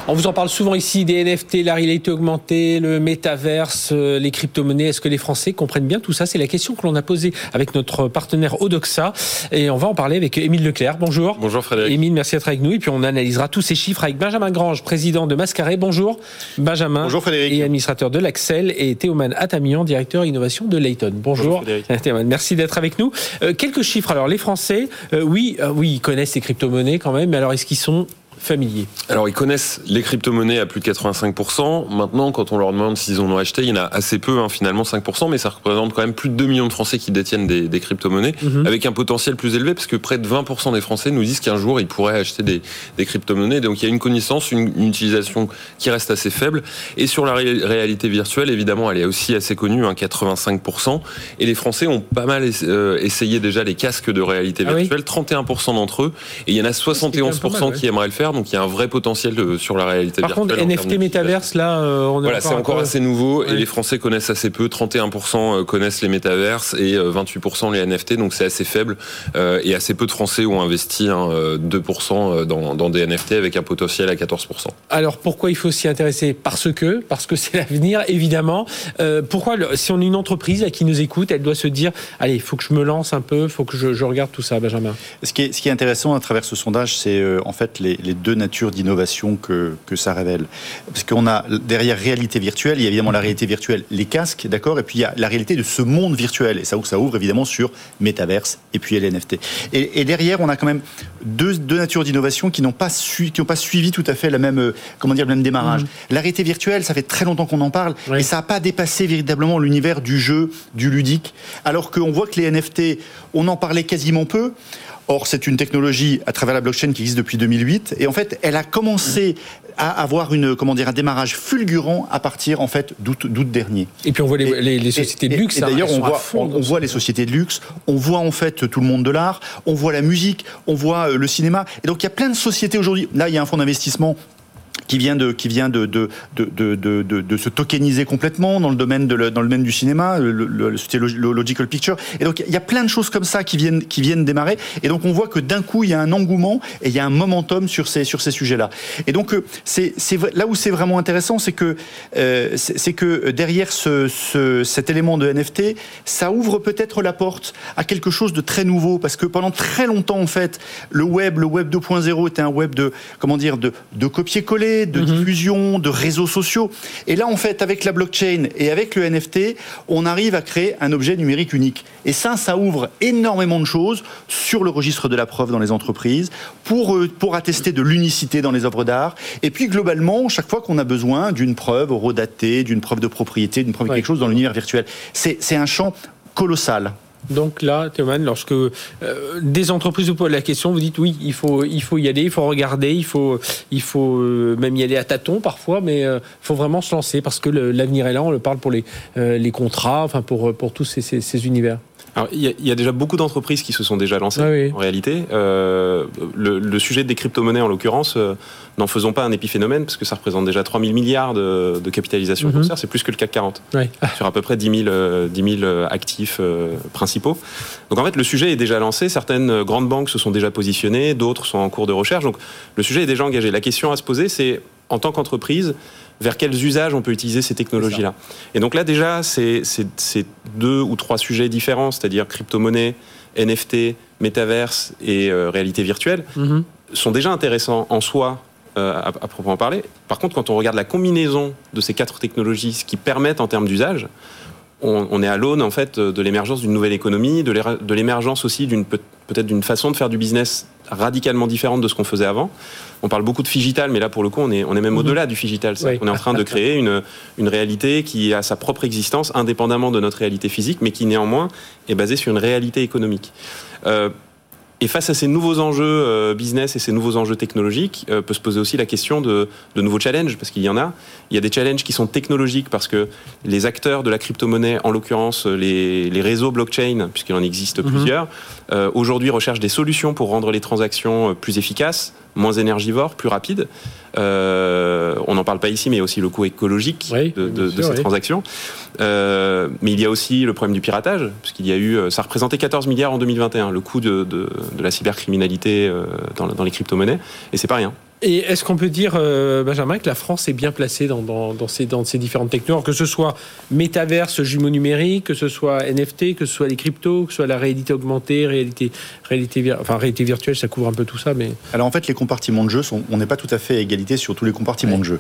On vous en parle souvent ici des NFT, la réalité augmentée, le métaverse, euh, les crypto-monnaies. Est-ce que les Français comprennent bien tout ça? C'est la question que l'on a posée avec notre partenaire Odoxa. Et on va en parler avec Émile Leclerc. Bonjour. Bonjour Frédéric. Émile, merci d'être avec nous. Et puis on analysera tous ces chiffres avec Benjamin Grange, président de Mascaré. Bonjour Benjamin. Bonjour Frédéric. Et administrateur de l'Axel. Et Théoman Atamian, directeur innovation de Layton. Bonjour. Bonjour Théoman, merci d'être avec nous. Euh, quelques chiffres. Alors les Français, euh, oui, oui, ils connaissent ces crypto-monnaies quand même. Mais alors est-ce qu'ils sont Alors, ils connaissent les crypto-monnaies à plus de 85%. Maintenant, quand on leur demande s'ils en ont acheté, il y en a assez peu, hein, finalement 5%, mais ça représente quand même plus de 2 millions de Français qui détiennent des, crypto-monnaies, mhm. avec un potentiel plus élevé, parce que près de 20% des Français nous disent qu'un jour, ils pourraient acheter des, crypto-monnaies. Donc, il y a une connaissance, une, utilisation qui reste assez faible. Et sur la réalité virtuelle, évidemment, elle est aussi assez connue, hein, 85%. Et les Français ont pas mal euh, essayé déjà les casques de réalité ah virtuelle, 31% d'entre eux, et il y en a 71% qui aimeraient le faire donc il y a un vrai potentiel sur la réalité Par virtuelle. Par contre, NFT Metaverse, là, euh, on Voilà, c'est encore assez nouveau et les Français connaissent assez peu. 31% euh, connaissent les métaverses et 28% euh, les NFT, donc c'est assez faible. et assez peu de Français ont investi 2% hein, dans, dans, des NFT avec un potentiel à 14%. Alors pourquoi il faut s'y intéresser? Parce que, parce que c'est l'avenir, évidemment. pourquoi, si on est une entreprise qui nous écoute, elle doit se dire, allez, il faut que je me lance un peu, il faut que je, je, regarde tout ça, Benjamin? Ce qui est, ce qui est intéressant à travers ce sondage, c'est en fait les, les deux natures d'innovation que, que ça révèle. Parce qu'on a derrière réalité virtuelle, il y a évidemment la réalité virtuelle, les casques, d'accord, et puis il y a la réalité de ce monde virtuel, et ça, ça ouvre évidemment sur métaverse et puis les NFT. Et, et derrière, on a quand même deux, deux natures d'innovation qui n'ont pas, su, qui pas suivi tout à fait la même, comment dire, le même démarrage. Mmh. La réalité virtuelle, ça fait très longtemps qu'on en parle, et ça n'a pas dépassé véritablement l'univers du jeu, du ludique, alors qu'on voit que les NFT, on en parlait quasiment peu. Or, c'est une technologie à travers la blockchain qui existe depuis 2008. Et en fait, elle a commencé à avoir une, comment dire, un démarrage fulgurant à partir en fait d'août dernier. Et puis on voit les, les, sociétés de luxe. Et, d'ailleurs, on voit, on, voit les sociétés de luxe, on voit en fait tout le monde de l'art, on voit la musique, on voit euh, le cinéma. Et donc il y a plein de sociétés aujourd'hui. Là, il y a un fonds d'investissement qui vient de qui vient de de, de, de, se tokeniser complètement dans le domaine de dans le domaine du cinéma, c'était le, Logical Picture. Et donc il y a plein de choses comme ça qui viennent qui viennent démarrer. Et donc on voit que d'un coup il y a un engouement et il y a un momentum sur ces sur ces sujets-là. Et donc euh, c'est c'est là où c'est vraiment intéressant, c'est que euh, c'est que derrière ce, ce, cet élément de NFT, ça ouvre peut-être la porte à quelque chose de très nouveau parce que pendant très longtemps en fait le web le web 2.0 était un web de comment dire de de de mhm. diffusion, de réseaux sociaux. Et là, en fait, avec la blockchain et avec le NFT, on arrive à créer un objet numérique unique. Et ça, ça ouvre énormément de choses sur le registre de la preuve dans les entreprises, pour, euh, pour attester de l'unicité dans les œuvres d'art. Et puis, globalement, chaque fois qu'on a besoin d'une preuve redatée, d'une preuve de propriété, d'une preuve de quelque chose dans l'univers virtuel, c'est un champ colossal. Donc là, Théoman, lorsque euh, des entreprises vous posent la question, vous dites oui, il faut, il faut y aller, il faut regarder, il faut, il faut euh, même y aller à tâtons parfois, mais il euh, faut vraiment se lancer parce que l'avenir est là. On le parle pour les, contrats, enfin pour, pour tous ces univers. Il y, a déjà beaucoup d'entreprises qui se sont déjà lancées, en réalité. Euh, le, sujet des crypto-monnaies, en l'occurrence, euh, n'en faisons pas un épiphénomène, parce que ça représente déjà 3 000 milliards de, capitalisation mm c'est plus que le CAC 40, sur à peu près 10 000, euh, actifs principaux. Donc en fait, le sujet est déjà lancé, certaines grandes banques se sont déjà positionnées, d'autres sont en cours de recherche, donc le sujet est déjà engagé. La question à se poser, c'est, en tant qu'entreprise, vers quels usages on peut utiliser ces technologies-là. Et donc là, déjà, c'est deux ou trois sujets différents, c'est-à-dire crypto-monnaie, NFT, métaverse et euh, réalité virtuelle, mhm. sont déjà intéressants en soi euh, à, proprement parler. Par contre, quand on regarde la combinaison de ces quatre technologies, ce qui permettent en termes d'usage, on, est à l'aune en fait de l'émergence d'une nouvelle économie, de l'émergence aussi d'une peut-être d'une façon de faire du business radicalement différente de ce qu'on faisait avant. On parle beaucoup de digital, mais là pour le coup on est, on est même mhm. au-delà du digital. On est en train de créer une, une réalité qui a sa propre existence indépendamment de notre réalité physique, mais qui néanmoins est basée sur une réalité économique. Euh, et face à ces nouveaux enjeux euh, business et ces nouveaux enjeux technologiques, euh, peut se poser aussi la question de, de nouveaux challenges, parce qu'il y en a. Il y a des challenges qui sont technologiques, parce que les acteurs de la crypto-monnaie, en l'occurrence les, les, réseaux blockchain, puisqu'il en existe mhm. plusieurs, euh, aujourd'hui recherchent des solutions pour rendre les transactions plus efficaces, moins énergivores, plus rapides. Euh, on n'en parle pas ici, mais aussi le coût écologique de, ces transactions. Euh, mais il y a aussi le problème du piratage, puisqu'il y a eu, ça représentait 14 milliards en 2021, le coût de, la cybercriminalité euh, dans, dans les crypto-monnaies, et c'est pas rien. Et est-ce qu'on peut dire, euh, Benjamin, que la France est bien placée dans, dans, ces, dans ces différentes technologies, que ce soit métaverse, jumeaux numériques, que ce soit NFT, que ce soit les cryptos, que ce soit la réalité augmentée, réalité, réalité, enfin, réalité virtuelle, ça couvre un peu tout ça. Mais... Alors en fait, les compartiments de jeu, sont, on n'est pas tout à fait à égalité sur tous les compartiments de jeu.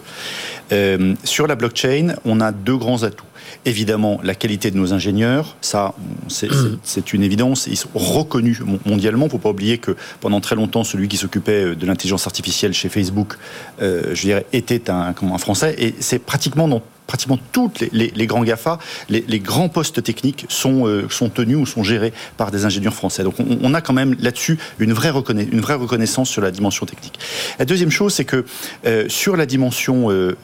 Euh, sur la blockchain, on a deux grands atouts. Évidemment, la qualité de nos ingénieurs, ça, c'est une évidence. Ils sont reconnus mondialement. Il ne faut pas oublier que pendant très longtemps, celui qui s'occupait de l'intelligence artificielle chez Facebook, euh, je dirais, était un, un Français. Et c'est pratiquement dans pratiquement toutes les, grands GAFA, les, grands postes techniques sont, euh, sont tenus ou sont gérés par des ingénieurs français. Donc on, a quand même là-dessus une, vraie une vraie reconnaissance sur la dimension technique. La deuxième chose, c'est que euh, sur la dimension euh,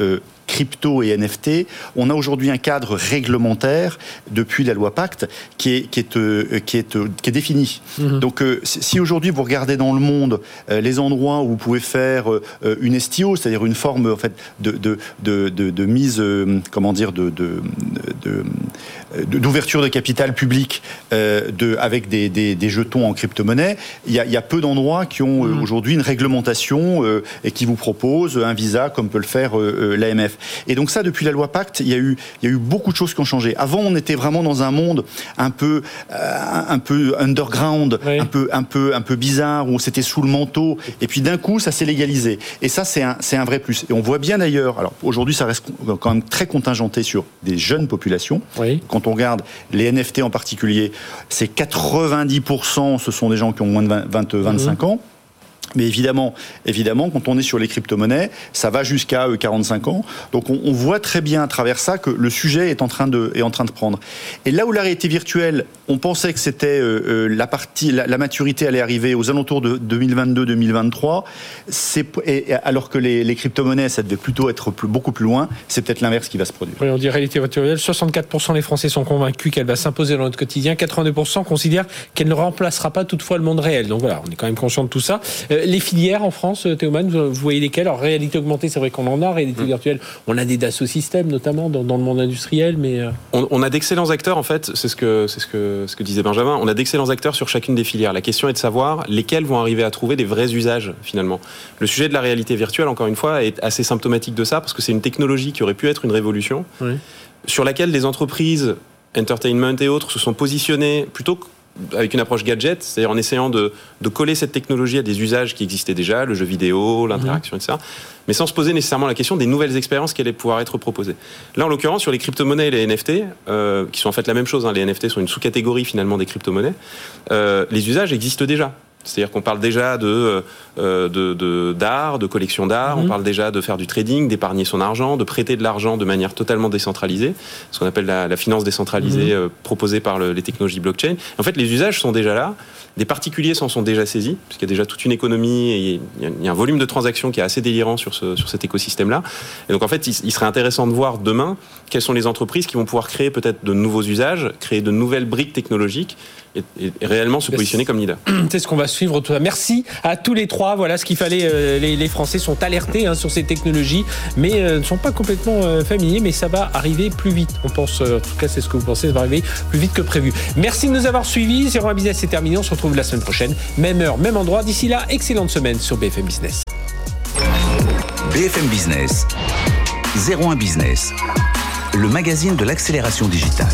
crypto et NFT, on a aujourd'hui un cadre réglementaire depuis la loi Pacte qui est, qui est, euh, qui est, euh, qui est défini. Mhm. Donc euh, si aujourd'hui vous regardez dans le monde les endroits où vous pouvez faire une STO, c'est-à-dire une forme en fait, de, de, de, de mise, comment dire, de, d'ouverture de capital public de, avec des, des, des jetons en crypto-monnaie, il y a, y a, peu d'endroits qui ont mhm. aujourd'hui une réglementation et qui vous proposent un visa comme peut le faire l'AMF. Et donc ça, depuis la loi Pacte, il y a eu, il y a eu beaucoup de choses qui ont changé. Avant, on était vraiment dans un monde un peu, euh, un peu underground, un peu, un peu, un peu bizarre où c'était sous le manteau. Et puis d'un coup, ça s'est légalisé. Et ça, c'est un, c'est un vrai plus. Et on voit bien d'ailleurs. Alors aujourd'hui, ça reste quand même très contingenté sur des jeunes populations. Quand on regarde les NFT en particulier, c'est 90%, ce sont des gens qui ont moins de 20, 25 ans. Mais évidemment, évidemment, quand on est sur les crypto-monnaies, ça va jusqu'à 45 euh, ans. Donc on, voit très bien à travers ça que le sujet est en train de, est en train de prendre. Et là où la réalité virtuelle, on pensait que c'était euh, euh, la partie, la, maturité allait arriver aux alentours de 2022-2023, alors que les, crypto-monnaies, ça devait plutôt être beaucoup plus loin. C'est peut-être l'inverse qui va se produire. On dit réalité virtuelle. 64% des Français sont convaincus qu'elle va s'imposer dans notre quotidien. 82% considèrent qu'elle ne remplacera pas toutefois le monde réel. Donc voilà, on est quand même conscient de tout ça. Les filières en France, euh, Théoman, vous voyez lesquelles? Alors, réalité augmentée, c'est vrai qu'on en a. Réalité mm. virtuelle, on a des Dassault Systèmes, notamment dans, le monde industriel. mais euh, on, a d'excellents acteurs, en fait. C'est ce que, c'est ce que, ce que disait Benjamin. On a d'excellents acteurs sur chacune des filières. La question est de savoir lesquels vont arriver à trouver des vrais usages, finalement. Le sujet de la réalité virtuelle, encore une fois, est assez symptomatique de ça, parce que c'est une technologie qui aurait pu être une révolution, sur laquelle des entreprises entertainment et autres se sont positionnées plutôt avec une approche gadget, c'est-à-dire en essayant de, coller cette technologie à des usages qui existaient déjà, le jeu vidéo, l'interaction, etc., mais sans se poser nécessairement la question des nouvelles expériences qui allaient pouvoir être proposées. Là, en l'occurrence, sur les crypto-monnaies et les NFT, euh, qui sont en fait la même chose, hein, les NFT sont une sous-catégorie finalement des crypto-monnaies, euh, les usages existent déjà. C'est-à-dire qu'on parle déjà de euh, de d'art, de, collection d'art. On mhm. parle déjà de faire du trading, d'épargner son argent, de prêter de l'argent de manière totalement décentralisée, ce qu'on appelle la, finance décentralisée mhm. euh, proposée par les technologies blockchain. En fait, les usages sont déjà là. Des particuliers s'en sont déjà saisis, puisqu'il y a déjà toute une économie et il y a un volume de transactions qui est assez délirant sur, ce, sur cet écosystème-là. Et donc, en fait, il, serait intéressant de voir demain quelles sont les entreprises qui vont pouvoir créer peut-être de nouveaux usages, créer de nouvelles briques technologiques et, réellement se positionner comme leader. C'est ce qu'on va suivre. Merci à tous les trois. Voilà ce qu'il fallait. Euh, les, Français sont alertés hein, sur ces technologies, mais euh, ne sont pas complètement euh, familiers. Mais ça va arriver plus vite. On pense, en tout cas, c'est ce que vous pensez, ça va arriver plus vite que prévu. Merci de nous avoir suivis. Zéro Business est terminé. On se retrouve la semaine prochaine, même heure, même endroit. D'ici là, excellente semaine sur BFM Business. BFM Business, 01 Business, le magazine de l'accélération digitale.